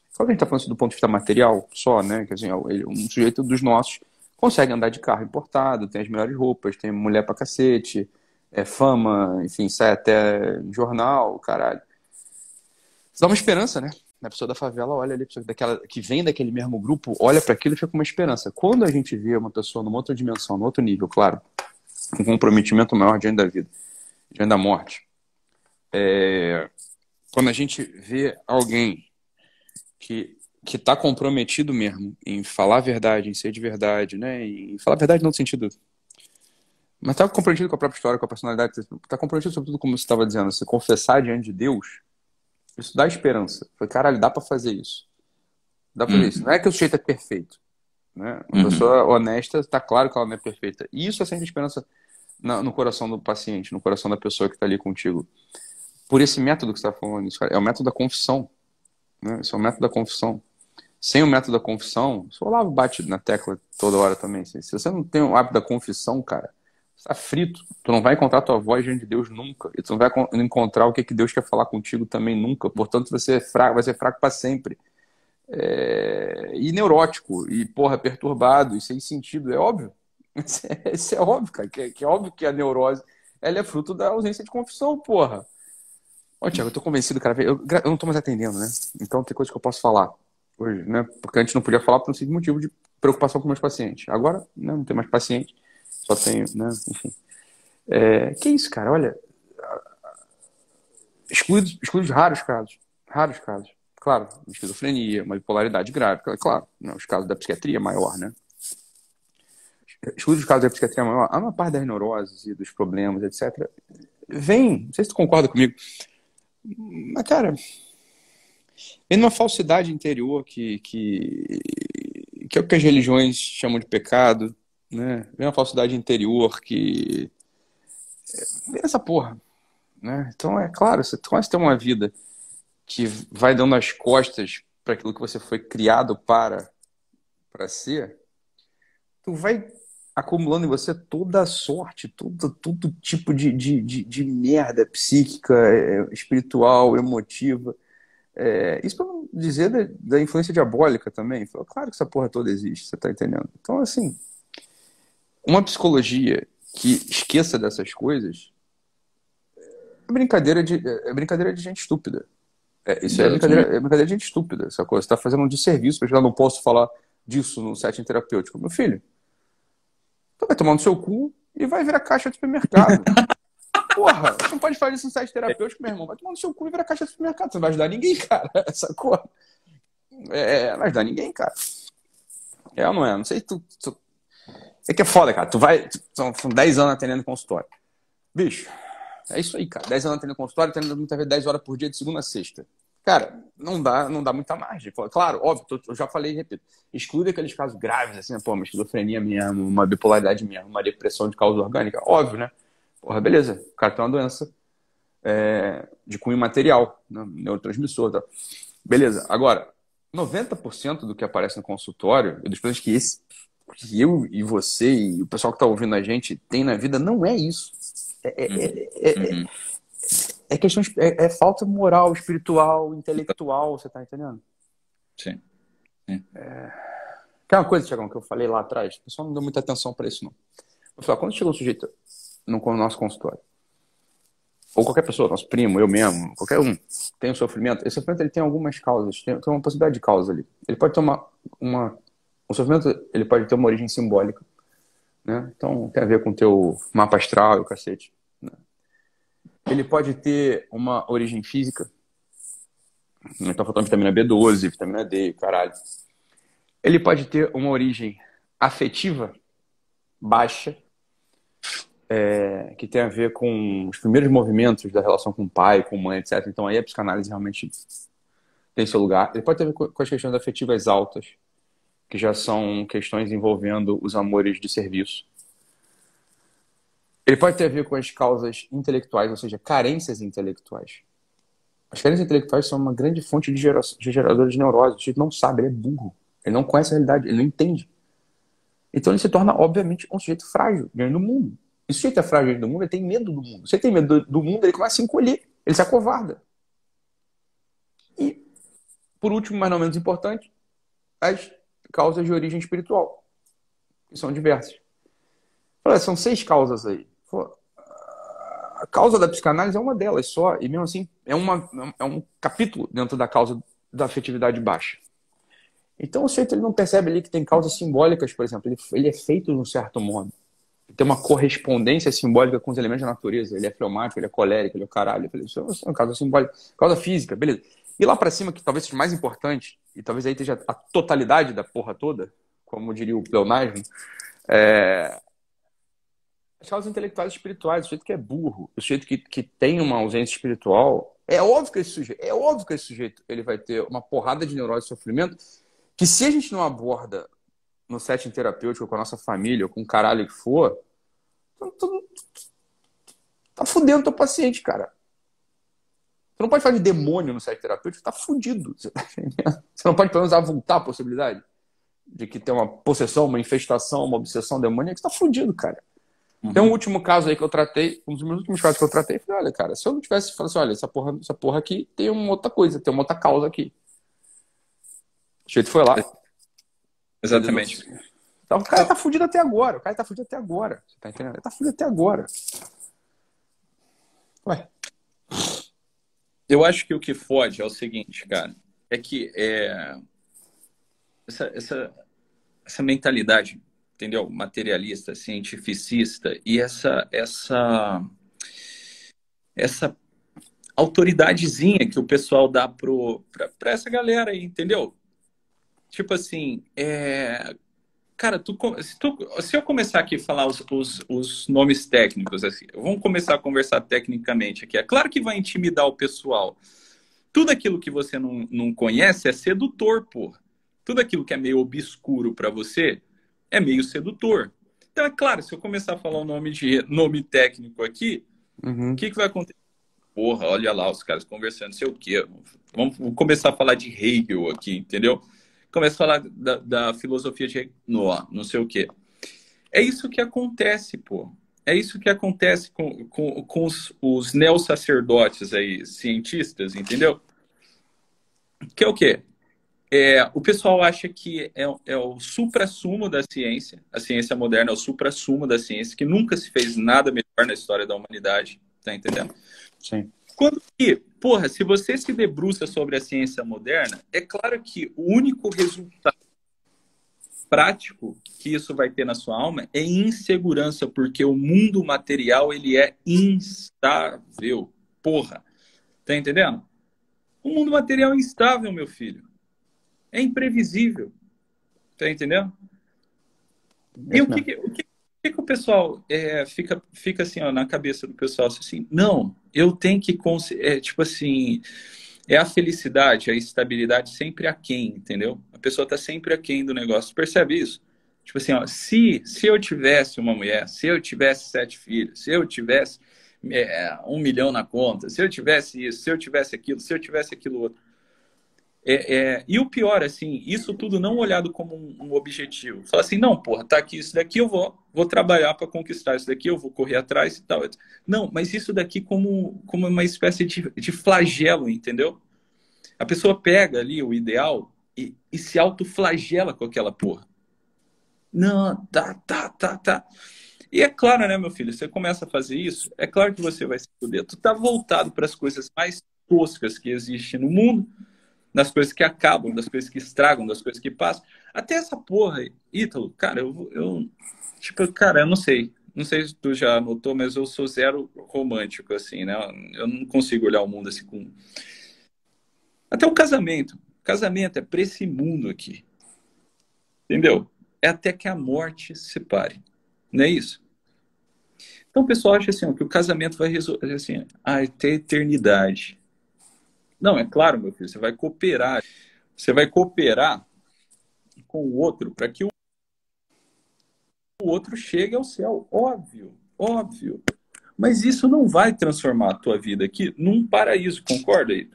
Só que a gente está falando do ponto de vista material só, né? Que, assim, um sujeito dos nossos consegue andar de carro importado, tem as melhores roupas, tem mulher pra cacete, é fama, enfim, sai até jornal, caralho. Isso dá uma esperança, né? a pessoa da favela olha ali, daquela, que vem daquele mesmo grupo, olha para aquilo e fica com uma esperança. Quando a gente vê uma pessoa numa outra dimensão, num outro nível, claro, um comprometimento maior diante da vida, diante da morte, é, quando a gente vê alguém que que está comprometido mesmo em falar a verdade, em ser de verdade, né? Em falar a verdade não no sentido mas está comprometido com a própria história, com a personalidade, está comprometido sobretudo como você estava dizendo, se confessar diante de Deus, isso dá esperança. Foi, caralho, dá para fazer isso. Dá para fazer uhum. isso. Não é que o sujeito é perfeito. Né? Uma uhum. pessoa honesta, está claro que ela não é perfeita. E isso acende esperança no coração do paciente, no coração da pessoa que está ali contigo. Por esse método que você está falando, isso, é o método da confissão. Né? Esse é o método da confissão. Sem o método da confissão, o Olavo bate na tecla toda hora também. Se você não tem o hábito da confissão, cara, está frito. Tu não vai encontrar tua voz diante de Deus nunca. E tu não vai encontrar o que, que Deus quer falar contigo também nunca. Portanto, você é fraco, vai ser fraco para sempre. É... E neurótico, e porra, perturbado, e sem sentido. É óbvio. Isso é, isso é óbvio, cara. Que, que, é óbvio que a neurose ela é fruto da ausência de confissão, porra. Ó, Tiago, eu tô convencido, cara. Eu, eu não tô mais atendendo, né? Então tem coisa que eu posso falar hoje, né? Porque antes não podia falar por um motivo de preocupação com meus pacientes. Agora, né, não tem mais paciente só tenho, né? Enfim. É, que isso, cara? Olha, excluídos, excluídos raros casos, raros casos. Claro, esquizofrenia, uma bipolaridade grave, claro, né? os casos da psiquiatria maior, né? Excluídos os casos da psiquiatria maior, a maior parte das neuroses e dos problemas, etc., vem, não sei se tu concorda comigo, mas, cara, vem numa falsidade interior que, que, que é o que as religiões chamam de pecado, né? Vem uma falsidade interior que. Vem essa porra. Né? Então, é claro, você começa a ter uma vida que vai dando as costas para aquilo que você foi criado para, para ser, tu vai acumulando em você toda a sorte, todo, todo tipo de, de, de, de merda psíquica, é, espiritual, emotiva. É, isso para dizer da, da, influência diabólica também. Claro que essa porra toda existe, você tá entendendo? Então, assim, uma psicologia que esqueça dessas coisas é brincadeira de, é brincadeira de gente estúpida. É, isso é, é brincadeira, é brincadeira de gente estúpida, essa coisa. Você está fazendo um desserviço para eu não posso falar disso no setting terapêutico. Meu filho, tu vai tomar no seu cu e vai virar caixa de supermercado. Porra, você não pode fazer isso no site terapêutico, meu irmão. Vai tomar no seu cu e virar caixa de supermercado. Você não vai ajudar ninguém, cara. Essa coisa. É, não vai ajudar ninguém, cara. É ou não é? Não sei se tu, tu é que é foda, cara. Tu vai. São, são 10 anos atendendo consultório. Bicho, é isso aí, cara. 10 anos atendendo consultório, atendendo muitas vezes 10 horas por dia de segunda a sexta. Cara, não dá, não dá muita margem. Claro, óbvio, eu já falei e repito. Exclui aqueles casos graves, assim, pô, uma esquizofrenia mesmo, uma bipolaridade mesmo, uma depressão de causa orgânica. Óbvio, né? Porra, beleza. O cara tem uma doença é, de cunho material, né? neurotransmissor. Tá? Beleza. Agora, 90% do que aparece no consultório, dos pacientes que esse que eu e você e o pessoal que está ouvindo a gente tem na vida não é isso. É, é, uhum. é, é, uhum. é questão é, é, falta moral, espiritual, intelectual, você está entendendo? Sim. Sim. É... Tem uma coisa, Tiagão, que eu falei lá atrás, o pessoal não deu muita atenção para isso, não. Falei, quando chegou o sujeito no nosso consultório, ou qualquer pessoa, nosso primo, eu mesmo, qualquer um, tem um sofrimento, esse sofrimento ele tem algumas causas, tem, tem uma possibilidade de causa ali. Ele pode ter uma, uma o sofrimento ele pode ter uma origem simbólica, né? Então tem a ver com o teu mapa astral e o cacete. Né? Ele pode ter uma origem física. Então faltando vitamina B12, vitamina D, caralho. Ele pode ter uma origem afetiva baixa, é, que tem a ver com os primeiros movimentos da relação com o pai, com a mãe, etc. Então aí a psicanálise realmente tem seu lugar. Ele pode ter a ver com as questões afetivas altas, que já são questões envolvendo os amores de serviço. Ele pode ter a ver com as causas intelectuais, ou seja, carências intelectuais. As carências intelectuais são uma grande fonte de, gera de geradores de neurose. O sujeito não sabe, ele é burro. Ele não conhece a realidade, ele não entende. Então ele se torna, obviamente, um sujeito frágil diante do mundo. E se o sujeito é frágil diante do mundo, ele tem medo do mundo. Se ele tem medo do mundo, ele começa a se encolher, ele se acovarda. E, por último, mas não menos importante, as causas de origem espiritual, que são diversas. Falei, são seis causas aí. A causa da psicanálise é uma delas só, e mesmo assim é, uma, é um capítulo dentro da causa da afetividade baixa. Então o sujeito ele não percebe ali que tem causas simbólicas, por exemplo, ele, ele é feito de um certo modo. tem uma correspondência simbólica com os elementos da natureza. Ele é fleumático, ele é colérico, ele é o caralho. Isso é uma causa simbólica, causa física, beleza. E lá para cima, que talvez seja mais importante, e talvez aí esteja a totalidade da porra toda, como diria o pleonasmo, é... as causas intelectuais espirituais, o sujeito que é burro, o sujeito que, que tem uma ausência espiritual, é óbvio que esse sujeito, é óbvio que esse sujeito ele vai ter uma porrada de neurose e sofrimento, que se a gente não aborda no setting terapêutico com a nossa família, ou com o caralho que for, tá fudendo teu paciente, cara. Você não pode falar de demônio no setting terapêutico, tá fudido. Você, tá você não pode pelo menos avultar a possibilidade de que tem uma possessão, uma infestação, uma obsessão demoníaca, você tá fudido, cara. Uhum. Tem um último caso aí que eu tratei, um dos meus últimos casos que eu tratei, falei, olha, cara, se eu não tivesse falado assim, olha, essa porra, essa porra aqui tem uma outra coisa, tem uma outra causa aqui. O jeito foi lá. Exatamente. Então, o cara tá fudido até agora. O cara tá fudido até agora. Você tá entendendo? Ele tá fudido até agora. Ué. Eu acho que o que fode é o seguinte, cara. É que é... essa, essa, essa mentalidade, entendeu? Materialista, cientificista e essa, essa, essa autoridadezinha que o pessoal dá pro, pra essa galera aí, entendeu? Tipo assim, é... cara, tu, se, tu, se eu começar aqui a falar os, os, os nomes técnicos, assim, vamos começar a conversar tecnicamente aqui. É claro que vai intimidar o pessoal. Tudo aquilo que você não, não conhece é sedutor, pô. Tudo aquilo que é meio obscuro para você é meio sedutor. Então, é claro, se eu começar a falar o nome de nome técnico aqui, o uhum. que, que vai acontecer? Porra, olha lá os caras conversando, sei o quê. Vamos começar a falar de Hegel aqui, entendeu? Começa a falar da, da filosofia de Noah, não sei o quê. É isso que acontece, pô. É isso que acontece com, com, com os, os neo-sacerdotes aí, cientistas, entendeu? Que é o quê? É, o pessoal acha que é, é o supra-sumo da ciência, a ciência moderna é o supra-sumo da ciência, que nunca se fez nada melhor na história da humanidade, tá entendendo? Sim. Quando que, porra, se você se debruça sobre a ciência moderna, é claro que o único resultado prático que isso vai ter na sua alma é insegurança, porque o mundo material ele é instável. Porra. Tá entendendo? O mundo material é instável, meu filho. É imprevisível. Tá entendendo? E o que, o que, que, que o pessoal é, fica, fica assim, ó, na cabeça do pessoal? Assim, não, eu tenho que, é, tipo assim, é a felicidade, a estabilidade sempre aquém, entendeu? A pessoa tá sempre aquém do negócio. Percebe isso? Tipo assim, ó, se, se eu tivesse uma mulher, se eu tivesse sete filhos, se eu tivesse é, um milhão na conta, se eu tivesse isso, se eu tivesse aquilo, se eu tivesse aquilo outro, é, é, e o pior, assim, isso tudo não olhado como um, um, objetivo. Fala assim, não, porra, tá aqui isso daqui, eu vou, vou trabalhar para conquistar isso daqui, eu vou correr atrás e tal. Não, mas isso daqui como, como uma espécie de, de flagelo, entendeu? A pessoa pega ali o ideal e, e se autoflagela com aquela porra. Não, tá, tá, tá, tá. E é claro, né, meu filho, você começa a fazer isso, é claro que você vai se fuder. Tu tá voltado para as coisas mais toscas que existem no mundo, das coisas que acabam, das coisas que estragam, das coisas que passam. Até essa porra, Ítalo, cara, eu, eu. Tipo, cara, eu não sei. Não sei se tu já notou, mas eu sou zero romântico, assim, né? Eu não consigo olhar o mundo assim com. Até o casamento. casamento é pra esse mundo aqui. Entendeu? É até que a morte se separe. Não é isso? Então o pessoal acha assim, ó, que o casamento vai resolver assim, ah, ter eternidade. Não, é claro, meu filho, você vai cooperar. Você vai cooperar com o outro para que o outro chegue ao céu. Óbvio, óbvio. Mas isso não vai transformar a tua vida aqui num paraíso, concorda, aí?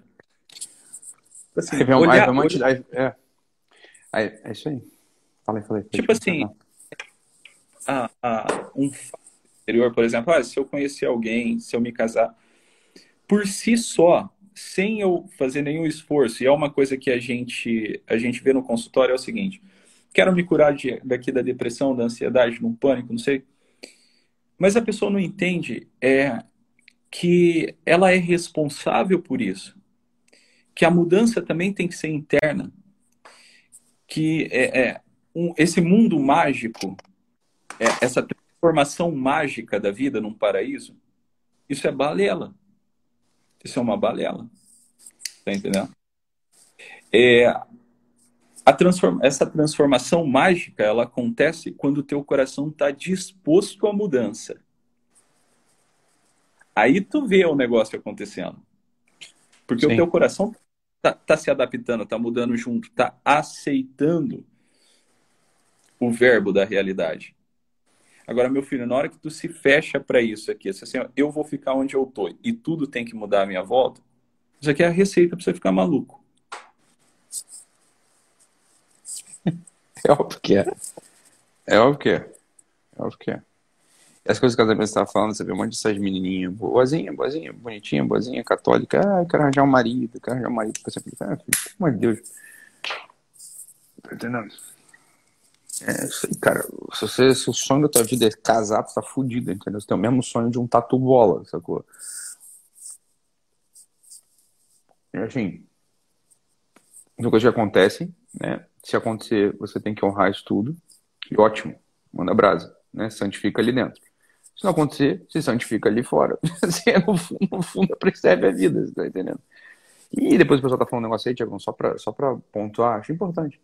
Assim, é, olhar, é, é. isso aí. Falei, falei. Tipo assim, a, a, um exterior, por exemplo, ah, se eu conhecer alguém, se eu me casar, por si só, sem eu fazer nenhum esforço, e é uma coisa que a gente, a gente vê no consultório, é o seguinte, quero me curar de, daqui da depressão, da ansiedade, do pânico, não sei, mas a pessoa não entende é, que ela é responsável por isso, que a mudança também tem que ser interna, que é, é um, esse mundo mágico, é, essa transformação mágica da vida num paraíso, isso é balela. Isso é uma balela. Tá entendendo? É, a transform... Essa transformação mágica, ela acontece quando o teu coração está disposto à mudança. Aí tu vê o negócio acontecendo. Porque Sim. o teu coração tá, tá, se adaptando, tá mudando junto, tá aceitando o verbo da realidade. Agora, meu filho, na hora que tu se fecha para isso aqui, assim, eu vou ficar onde eu tô e tudo tem que mudar à minha volta, isso aqui é a receita para você ficar maluco. É óbvio que é. É óbvio que é. É óbvio que é. As coisas que a Isabel estava falando, você vê um monte dessas menininhas, boazinha, boazinha, bonitinha, boazinha, católica. Ah, eu quero arranjar um marido, quero arranjar um marido. Fica, ah, filho, pelo amor de Deus. Tá entendendo? É, cara. Se, você, se o sonho da tua vida é casar, você tá fudido, entendeu? Você tem o mesmo sonho de um tatu bola, sacou? E assim, uma coisa que acontece, né? Se acontecer, você tem que honrar isso tudo. E ótimo, manda brasa, né? Santifica ali dentro. Se não acontecer, se santifica ali fora. Você, no, fundo, no fundo, percebe a vida, você tá entendendo? E depois o pessoal tá falando um negócio aí, Tiagão, só pra, só pra pontuar, acho importante.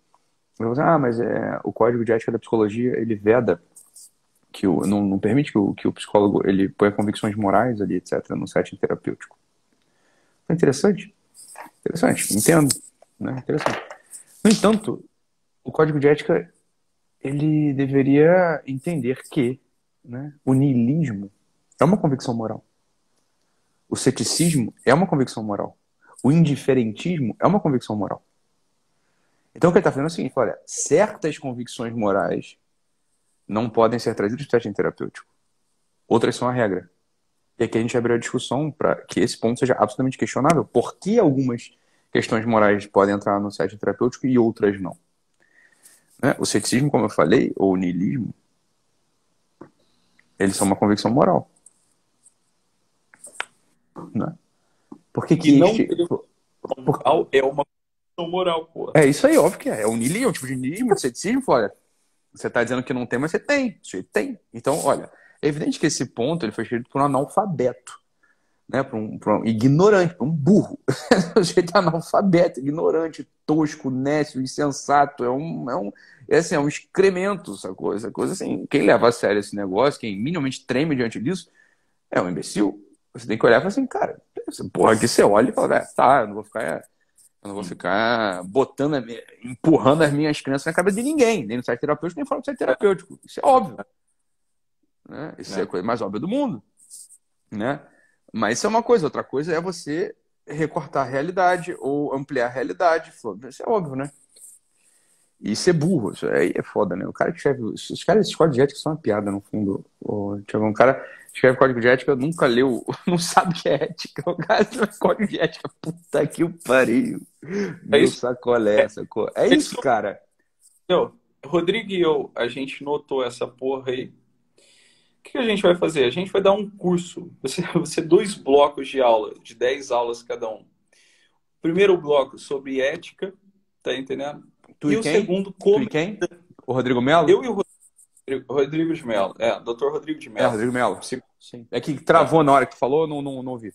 Ah, mas é, o código de ética da psicologia, ele veda que o, não, não permite que o, que o psicólogo ele ponha convicções morais ali, etc., no setting terapêutico. É interessante. Interessante, entendo. Né? Interessante. No entanto, o código de ética ele deveria entender que né, o niilismo é uma convicção moral. O ceticismo é uma convicção moral. O indiferentismo é uma convicção moral. Então o que ele está fazendo é o seguinte: olha, certas convicções morais não podem ser trazidas para o setting terapêutico. Outras são a regra. E aqui a gente abriu a discussão para que esse ponto seja absolutamente questionável. Por que algumas questões morais podem entrar no setting terapêutico e outras não? Né? O ceticismo, como eu falei, ou o niilismo, eles são uma convicção moral. Né? Por que, que não por... é uma moral, pô. É isso aí, óbvio que é. É um niilismo, um tipo de niilismo, de ceticismo, olha. Você está dizendo que não tem, mas você tem. Você tem. Então, olha, é evidente que esse ponto ele foi escrito por um analfabeto, né? Por um, um ignorante, por um burro. o jeito é analfabeto, ignorante, tosco, nécio, insensato. É um, é um, é assim, é um excremento, essa coisa, essa coisa assim. Quem leva a sério esse negócio, quem minimamente treme diante disso, é um imbecil. Você tem que olhar e falar assim, cara, porra, aqui você olha e fala, é, tá, eu não vou ficar. Eu não vou ficar botando, empurrando as minhas crenças na cabeça de ninguém, nem no site terapêutico, nem fora do site terapêutico. Isso é óbvio. Né? Isso é. é a coisa mais óbvia do mundo. Né? Mas isso é uma coisa. Outra coisa é você recortar a realidade ou ampliar a realidade. Isso é óbvio, né? E ser burro, isso aí é foda, né? O cara que escreve. Os caras, esses códigos de ética são uma piada, no fundo. O, um cara escreve código de ética, nunca leu, não sabe o que é ética. O cara escreve código de ética, puta que o pariu. É isso. sacolé, é, sacou? É, é isso, cara. Eu, Rodrigo e eu, a gente notou essa porra aí. O que a gente vai fazer? A gente vai dar um curso. Você vai ser dois blocos de aula, de 10 aulas cada um. Primeiro bloco sobre ética, tá entendendo? Tu e, o segundo como. Tu quem? O Rodrigo Melo? Eu e o Rodrigo, Rodrigo de Melo. É, doutor Rodrigo de Melo. É, Rodrigo Melo. Sim. É que travou na hora que tu falou, não, não, não ouvi.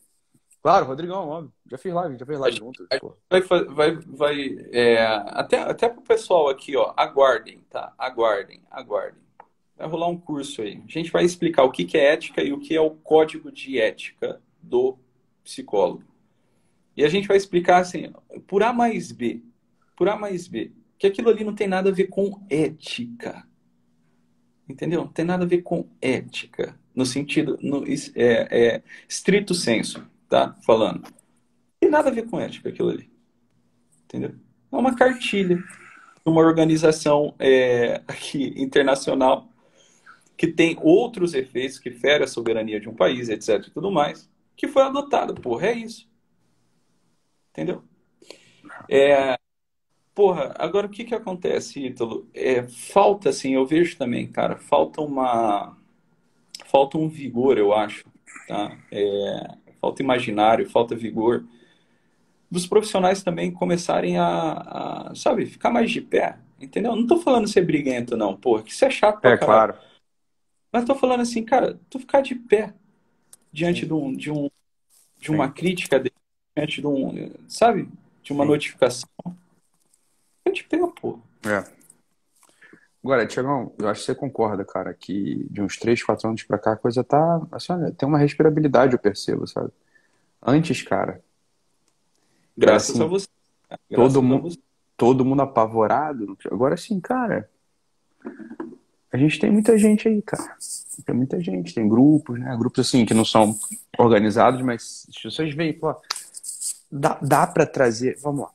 Claro, Rodrigão, óbvio. Já fiz live, já fiz live junto. Vai, vai, vai é, até, até pro pessoal aqui, ó, aguardem, tá? Aguardem, aguardem. Vai rolar um curso aí. A gente vai explicar o que, que é ética e o que é o código de ética do psicólogo. E a gente vai explicar assim, por A mais B, por A mais B, que aquilo ali não tem nada a ver com ética. Entendeu? Não tem nada a ver com ética. No sentido, no, é, é, estrito senso, tá? Falando. Não tem nada a ver com ética aquilo ali. Entendeu? É uma cartilha uma organização é, aqui internacional que tem outros efeitos que fere a soberania de um país, etc. e tudo mais, que foi adotado. Porra, é isso. Entendeu? É, Porra, agora o que que acontece, Ítalo? É, falta, assim, eu vejo também, cara, falta uma... Falta um vigor, eu acho, tá? É, falta imaginário, falta vigor dos profissionais também começarem a, a, sabe, ficar mais de pé, entendeu? Não tô falando ser briguento, não, porra, que isso é chato pra É, caralho. claro. Mas tô falando assim, cara, tu ficar de pé diante de, um, de, um, de uma Sim. crítica, diante de um, sabe? De uma Sim. notificação. Fica de pé, pô. É. Agora, Tiagão, eu acho que você concorda, cara, que de uns 3, 4 anos pra cá a coisa tá. Assim, olha, tem uma respirabilidade, eu percebo, sabe? Antes, cara. Graças assim, a você. Graças todo, mundo, todo mundo apavorado. Agora sim, cara. A gente tem muita gente aí, cara. Tem muita gente, tem grupos, né? Grupos assim que não são organizados, mas se vocês veem, pô, dá, dá para trazer. Vamos lá.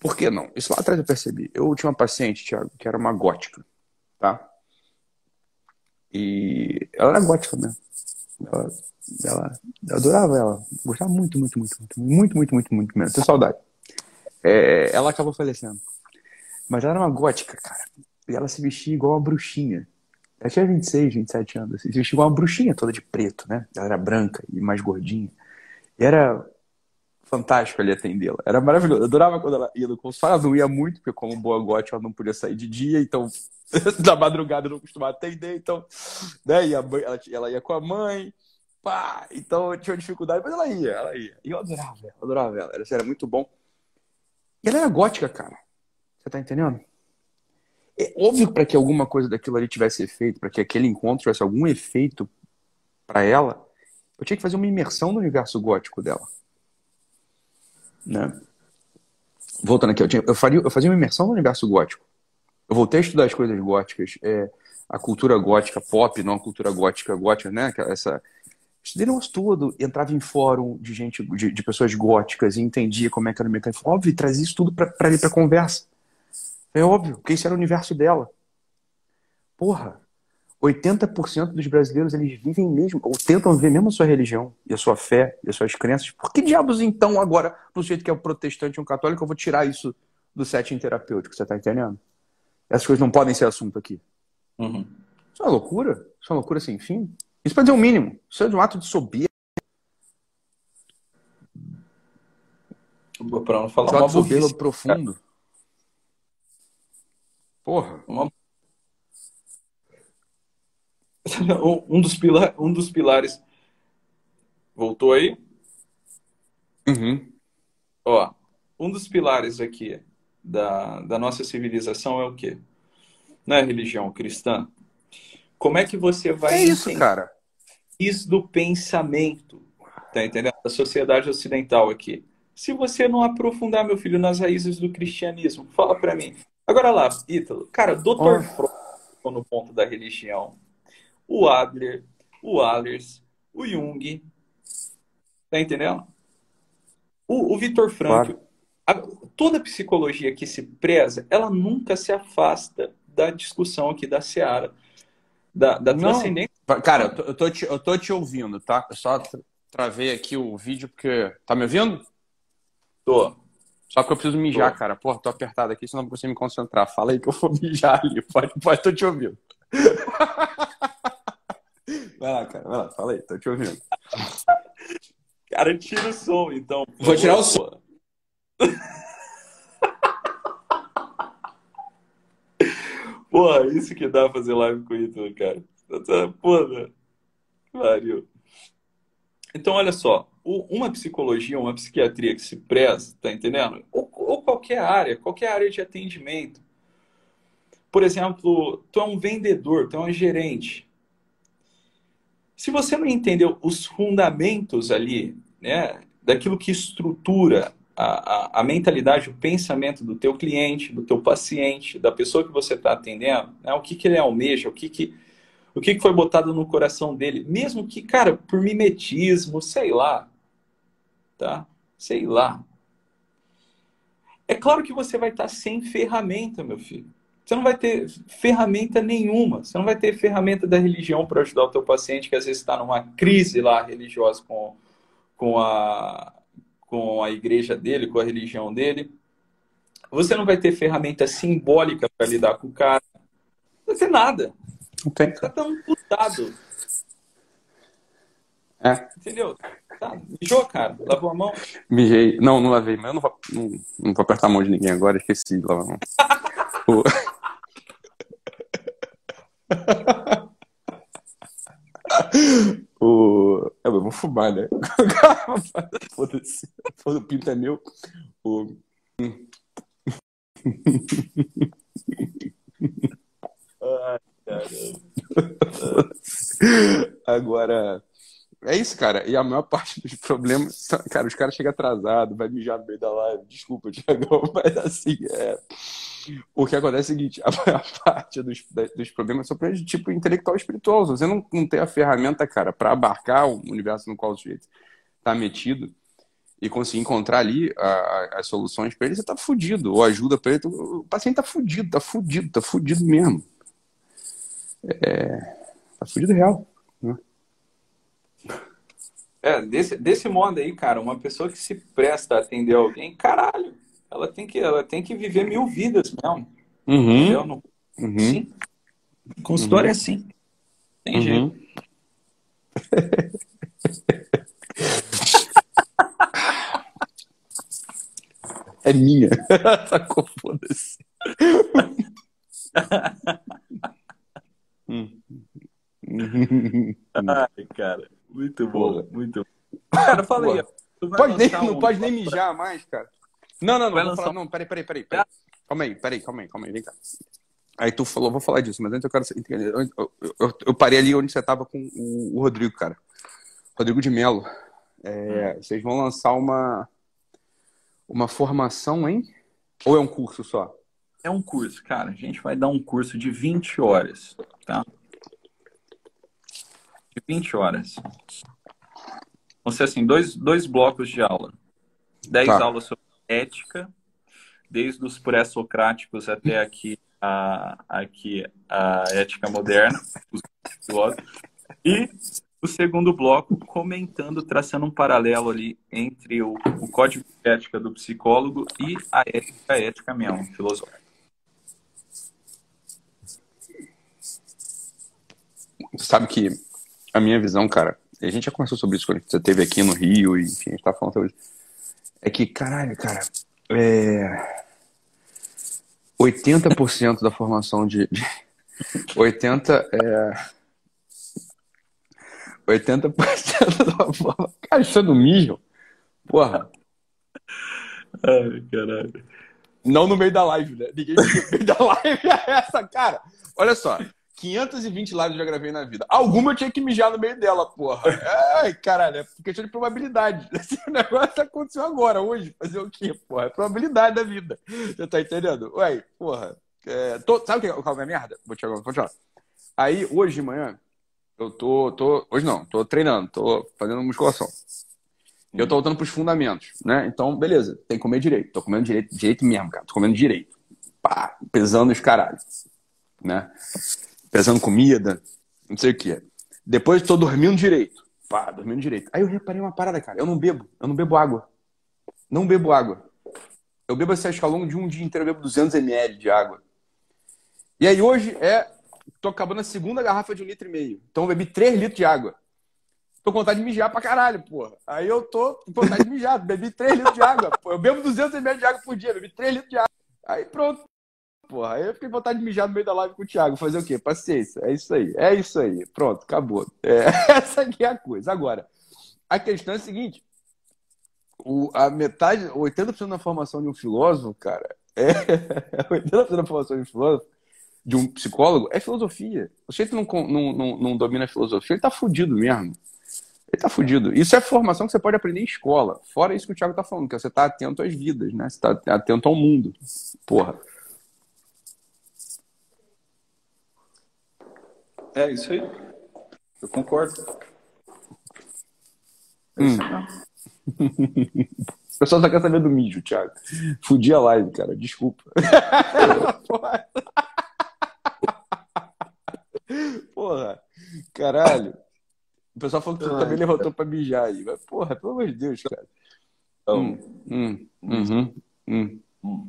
Por que não? Isso lá atrás eu percebi. Eu tinha uma paciente, Thiago, que era uma gótica, tá? E ela era gótica mesmo. Ela, ela, eu adorava ela. Gostava muito, muito, muito, muito, muito, muito, muito, muito mesmo. Tenho saudade. É, ela acabou falecendo. Mas ela era uma gótica, cara. E ela se vestia igual uma bruxinha. Ela tinha 26, 27 anos. Assim, se vestia igual uma bruxinha toda de preto, né? Ela era branca e mais gordinha. E era fantástico ali atendê-la. Era maravilhoso. Eu adorava quando ela ia no consultório. Ela não ia muito, porque como boa gótica ela não podia sair de dia, então da madrugada eu não costumava atender, então né, ia, ela, ela ia com a mãe, pá, então eu tinha dificuldade, mas ela ia, ela ia. E eu adorava ela, adorava ela, era, era muito bom. E ela era gótica, cara. Você tá entendendo? É óbvio para que alguma coisa daquilo ali tivesse efeito, para que aquele encontro tivesse algum efeito para ela, eu tinha que fazer uma imersão no universo gótico dela. Né? Voltando aqui, eu, tinha, eu, faria, eu fazia uma imersão no universo gótico. Eu voltei a estudar as coisas góticas, é, a cultura gótica pop, não a cultura gótica gótica, né? Essa, estudei negócio todo, entrava em fórum de gente, de, de, pessoas góticas e entendia como é que era o mecanismo. Óbvio, trazia isso tudo para ir para conversa. É óbvio, porque esse era o universo dela. Porra, 80% dos brasileiros eles vivem mesmo, ou tentam viver mesmo a sua religião, e a sua fé, e as suas crenças. Por que diabos então agora, pro jeito que é um protestante e um católico, eu vou tirar isso do setting terapêutico? Você tá entendendo? Essas coisas não podem ser assunto aqui. Uhum. Isso é uma loucura. Isso é uma loucura sem fim. Isso pode dizer o mínimo. Isso é de um ato de soberba. Para não falar uma soberba profundo. Porra. Uma um, dos pilar, um dos pilares. Voltou aí? Uhum. Ó, um dos pilares aqui da, da nossa civilização é o quê? Não é religião cristã? Como é que você vai. É isso, cara. Isso do pensamento, tá entendendo? Da sociedade ocidental aqui. Se você não aprofundar, meu filho, nas raízes do cristianismo, fala para mim. Agora lá, Ítalo, cara, Dr. Oh. Freud no ponto da religião o Adler, o Allers, o Jung. Tá entendendo? O, o Vitor Frankl. Claro. toda a psicologia que se preza, ela nunca se afasta da discussão aqui da Seara. Da, da transcendência. Cara, eu tô, eu, tô te, eu tô te ouvindo, tá? Eu só travei aqui o vídeo porque. Tá me ouvindo? Tô. Só que eu preciso mijar, tô. cara. Porra, tô apertado aqui, senão não consigo me concentrar. Fala aí que eu vou mijar ali. Pode, pode, tô te ouvindo. Vai lá, cara, vai lá, fala aí, tô te ouvindo. Cara, tira o som, então. Vou tirar o som. Porra, isso que dá fazer live com o Ítalo, cara. Porra, pariu. Então, olha só, uma psicologia, uma psiquiatria que se preza, tá entendendo? Ou, ou, qualquer área, qualquer área de atendimento. Por exemplo, tu é um vendedor, tu é um gerente. Se você não entendeu os fundamentos ali, né, daquilo que estrutura a, a, a, mentalidade, o pensamento do teu cliente, do teu paciente, da pessoa que você está atendendo, né, o que, que ele almeja, o que, que, o que, foi botado no coração dele, mesmo que, cara, por mimetismo, sei lá, tá? Sei lá. É claro que você vai estar tá sem ferramenta, meu filho. Você não vai ter ferramenta nenhuma. Você não vai ter ferramenta da religião para ajudar o teu paciente que às vezes está numa crise lá religiosa com, com, a, com a igreja dele, com a religião dele. Você não vai ter ferramenta simbólica para lidar com o cara. Não vai ter nada. Não tem. Tá tão putado. É. Entendeu? Tá. Mijou, cara? Lavou a mão? Mijei. Não, não lavei, mas eu não vou, não, não vou apertar a mão de ninguém agora, esqueci de lavar a mão. o... É, vamos fumar, né? Foda-se. O pinto é meu. O... Agora, é isso, cara. E a maior parte dos problemas, cara, os caras chegam atrasados, vai mijar no meio da live. Desculpa, Tiagão, mas assim, é. O que acontece é o seguinte: a maior parte dos, dos problemas são problemas de tipo intelectual e espiritual. Se você não, não tem a ferramenta, cara, para abarcar o universo no qual o sujeito está metido e conseguir encontrar ali a, a, as soluções para ele, você tá fudido. Ou ajuda para ele, o paciente tá fudido, tá fudido, tá fudido mesmo. É, tá fudido real. Né? É, desse, desse modo aí, cara, uma pessoa que se presta a atender alguém, caralho, ela tem que, ela tem que viver mil vidas mesmo. Uhum. Não... Uhum. Sim. Consultório uhum. é assim. Tem uhum. jeito. é minha. Sacou, foda-se. Ai, cara. Muito bom, muito bom. Cara, falei. Pode nem, não pode nem mijar mais, cara. Não, não, não. Vai lançar... falar, não, peraí, peraí, peraí. peraí. Calma aí, peraí, calma aí, calma aí, vem cá. Aí tu falou, vou falar disso, mas antes eu quero entender. Eu, eu, eu, parei ali onde você tava com o, o Rodrigo, cara. Rodrigo de Melo. É, hum. Vocês vão lançar uma, uma formação, hein? Ou é um curso só? É um curso, cara. A gente vai dar um curso de 20 horas, tá? De 20 horas. Vão ser assim, dois, dois blocos de aula. 10 tá. aulas sobre ética, desde os pré-socráticos até aqui a, aqui a ética moderna, e o segundo bloco comentando, traçando um paralelo ali entre o, o código de ética do psicólogo e a ética, a ética mesmo, filosófica. Sabe que a minha visão, cara, a gente já conversou sobre isso quando você esteve aqui no Rio, e enfim, a gente tá falando sobre isso é que, caralho, cara, é... 80% da formação de, de 80 é 80% da formação. Cara, isso é no mijo? Porra. Ai, caralho. Não no meio da live, né? Ninguém no meio da live é essa, cara. Olha só. 520 lives eu já gravei na vida. Alguma eu tinha que mijar no meio dela, porra. Ai, caralho, é questão de probabilidade. Esse negócio aconteceu agora, hoje. Fazer o quê, porra? É probabilidade da vida. Você tá entendendo? Ué, porra. É, tô, sabe o que é a minha merda? Vou te, vou te. Aí, hoje de manhã, eu tô, tô. Hoje não, tô treinando, tô fazendo musculação. Eu tô voltando pros fundamentos, né? Então, beleza, tem que comer direito. Tô comendo direito, direito mesmo, cara. Tô comendo direito. Pá, pesando os caralhos, né? Pesando comida, não sei o que. Depois estou dormindo direito. Pá, dormindo direito. Aí eu reparei uma parada, cara. Eu não bebo. Eu não bebo água. Não bebo água. Eu bebo assim, acho que ao longo de um dia inteiro eu bebo 200 ml de água. E aí hoje é. Tô acabando a segunda garrafa de um litro e meio. Então eu bebi 3 litros de água. Tô com vontade de mijar pra caralho, porra. Aí eu tô com vontade de mijar. Bebi 3 litros de água. Eu bebo 200 ml de água por dia. Bebi 3 litros de água. Aí pronto porra. Aí eu fiquei vontade de mijar no meio da live com o Thiago. Fazer o quê? Paciência. É isso aí. É isso aí. Pronto, acabou. É, essa aqui é a coisa. Agora, a questão é a seguinte. O, a metade, 80% da formação de um filósofo, cara, é 80% da formação de um filósofo, de um psicólogo, é filosofia. Sujeito não, não, não, não domina a filosofia, ele tá fudido mesmo. Ele tá fudido. Isso é formação que você pode aprender em escola. Fora isso que o Thiago tá falando, que você tá atento às vidas, né? Você tá atento ao mundo. Porra. É isso aí. Eu concordo. É hum. O pessoal só quer saber do mijo, Thiago. Fudi a live, cara. Desculpa. Porra. porra. Caralho. O pessoal falou que tu Ai, também cara. levantou pra mijar aí. Mas, porra, pelo amor de Deus, cara. Então, hum, hum, uhum, hum, hum.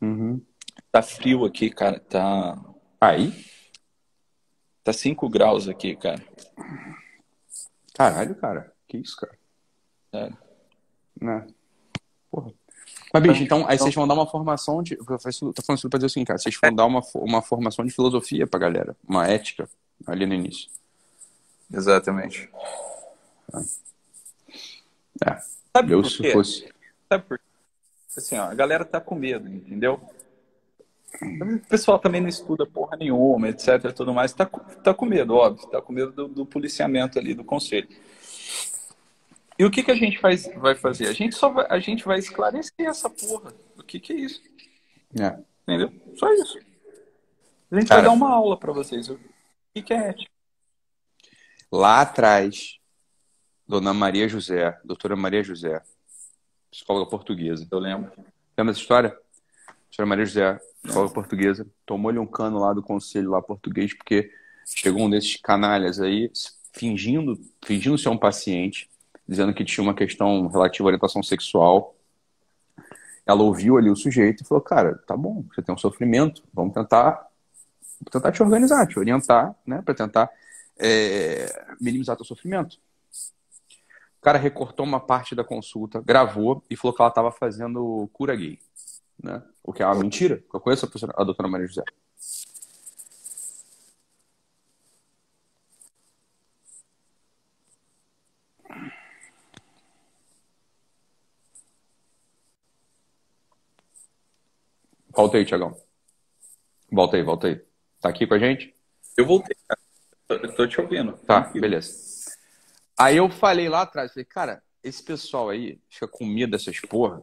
Uhum. Tá frio aqui, cara. Tá. Aí? Tá 5 graus aqui, cara. Caralho, cara. Que isso, cara? É. Né? Porra. Mas, bicho, então, aí vocês vão dar uma formação de. Tô falando isso pra dizer assim, cara. Vocês vão dar uma, uma formação de filosofia pra galera. Uma ética ali no início. Exatamente. É. Sabe Eu por se quê? fosse. Sabe por quê? Assim, ó, a galera tá com medo, entendeu? O pessoal também não estuda porra nenhuma, etc. Tudo mais. Tá, com- tá com medo, óbvio. Tá com medo do, do policiamento ali, do conselho. E o que, que a gente faz, vai fazer? A gente só vai, a gente vai esclarecer essa porra. O que, que é isso? É. Entendeu? Só isso. A gente Cara. vai dar uma aula pra vocês. O que, que é ética? Lá atrás, Dona Maria José, doutora Maria José, psicóloga portuguesa. Eu lembro. Lembra dessa história? Doutora Maria José, psicóloga portuguesa, tomou-lhe um cano lá do conselho lá português, porque chegou um desses canalhas aí, fingindo, fingindo ser um paciente, dizendo que tinha uma questão relativa à orientação sexual. Ela ouviu ali o sujeito e falou, cara, tá bom, você tem um sofrimento, vamos tentar, tentar te organizar, te orientar, né, para tentar é, minimizar teu sofrimento. O cara recortou uma parte da consulta, gravou e falou que ela estava fazendo cura gay. Né? O que é uma mentira. Eu conheço a, professora- a doutora Maria José. Volta aí, Tiagão. Volta aí, volta aí. Tá aqui com a gente? Eu voltei, cara. Eu tô- te ouvindo. Tá, beleza. Aí eu falei lá atrás, falei, cara, esse pessoal aí fica com medo dessas porra,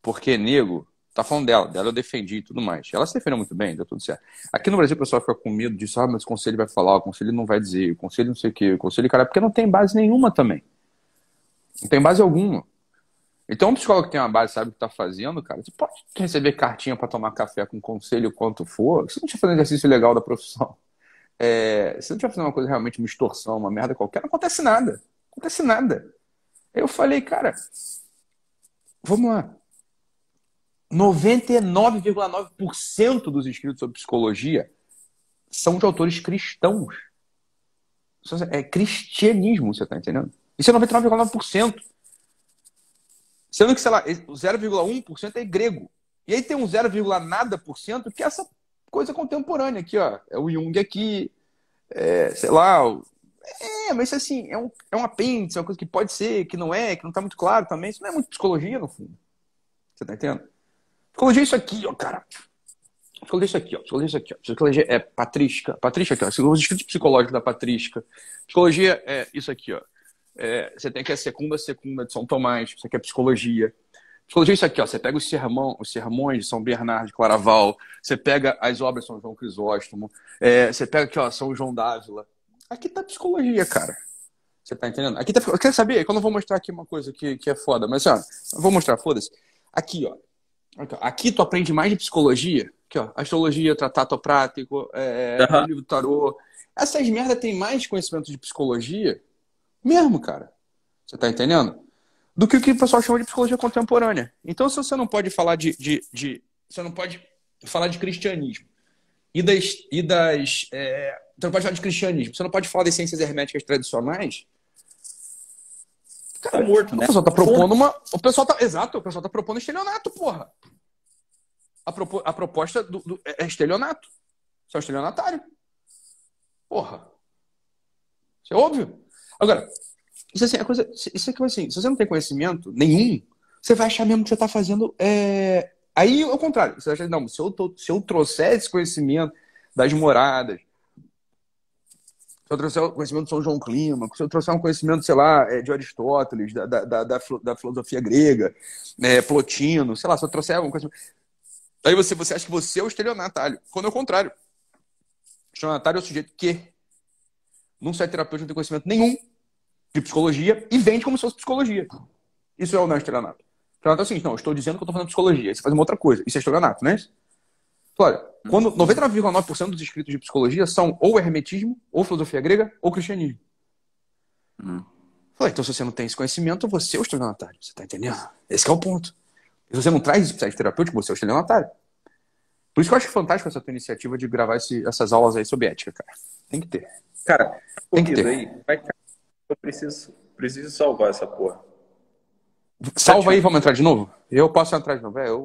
porque nego, tá falando dela, dela eu defendi e tudo mais. Ela se defendeu muito bem, deu tudo certo. Aqui no Brasil o pessoal fica com medo disso, ah, mas o conselho vai falar, o conselho não vai dizer, o conselho não sei o quê, o conselho, cara, porque não tem base nenhuma também. Não tem base alguma. Então, um psicólogo que tem uma base, sabe o que tá fazendo, cara, você pode receber cartinha para tomar café com conselho quanto for, se não estiver fazendo exercício legal da profissão. É, se não estiver fazendo uma coisa realmente, uma extorsão, uma merda qualquer, não acontece nada. Não acontece nada. Eu falei, cara, vamos lá. 99,9% dos inscritos sobre psicologia são de autores cristãos. É cristianismo, você tá entendendo? Isso é 99,9%. Sendo que, sei lá, o 0,1% é grego. E aí tem um 0, nada por cento que é essa coisa contemporânea aqui, ó. É o Jung aqui, é, sei lá. É, mas assim, é um, é um apêndice, é uma coisa que pode ser, que não é, que não tá muito claro também. Isso não é muito psicologia, no fundo. Você tá entendendo? Psicologia é isso aqui, ó, cara. Psicologia é isso aqui, ó. Psicologia é isso aqui, ó. Psicologia é patrística. Patrística aqui, ó. Os escritos psicológicos da patrística. Psicologia é isso aqui, ó. É, você tem que a segunda, segunda de São Tomás. Isso aqui é psicologia. Psicologia é isso aqui, ó. Você pega os, sermão, os sermões de São Bernardo de Claraval. Você pega as obras de São João Crisóstomo. é, você pega aqui, ó, São João d'Ávila. Aqui tá psicologia, cara. Você tá entendendo? Aqui tá. Quer saber? Eu vou mostrar aqui uma coisa que, que é foda, mas ó, vou mostrar, foda-se. Aqui, ó. Aqui, tu aprende mais de psicologia. Aqui, ó. Astrologia, tratado prático, é, Aham. livro do tarô. Essas merda tem mais conhecimento de psicologia mesmo, cara. Você tá entendendo? Do que o que o pessoal chama de psicologia contemporânea. Então, se você não pode falar de. de, de- você não pode falar de cristianismo e das. E das é, você não pode falar de cristianismo, você não pode falar das ciências herméticas tradicionais. Tá morto, O né? pessoal tá propondo uma. O pessoal tá. Exato, o pessoal tá propondo estelionato, porra. A, propo- a proposta do, do- é estelionato. Você é um estelionatário. Porra. Isso é óbvio. Agora, isso, assim, é coisa, isso é assim, se você não tem conhecimento nenhum, você vai achar mesmo que você tá fazendo. é, Aí, ao contrário, você vai achar, não, se eu, tô- se eu trouxer esse conhecimento das moradas, se eu trouxer o conhecimento de São João Clímaco, se eu trouxer um conhecimento, sei lá, é, de Aristóteles, da, da, da, da filo- da filosofia grega, é, Plotino, sei lá, se eu trouxer alguma coisa. Aí você, você acha que você é o estelionatário. Quando é o contrário. O estelionatário é o sujeito que não sai terapeuta, não tem conhecimento nenhum de psicologia e vende como se fosse psicologia. Isso é o não estelionato. Estelionato é o seguinte, não, eu estou dizendo que eu estou fazendo psicologia. Aí você faz uma outra coisa. Isso é estelionato, não é isso? Olha, quando 99,9% dos inscritos de psicologia são ou hermetismo, ou filosofia grega, ou cristianismo. Hum. Falei, então se você não tem esse conhecimento, você é o estelionatário. Você tá entendendo? Esse que é o ponto. E se você não traz esse processo terapêutico, você é o estelionatário. Por isso que eu acho fantástico essa tua iniciativa de gravar esse- essas aulas aí sobre ética, cara. Tem que ter. Cara, Tem que ter. aí. Vai. Eu preciso, preciso salvar essa porra. Salva aí, vamos entrar de novo? Eu posso entrar de novo. É, eu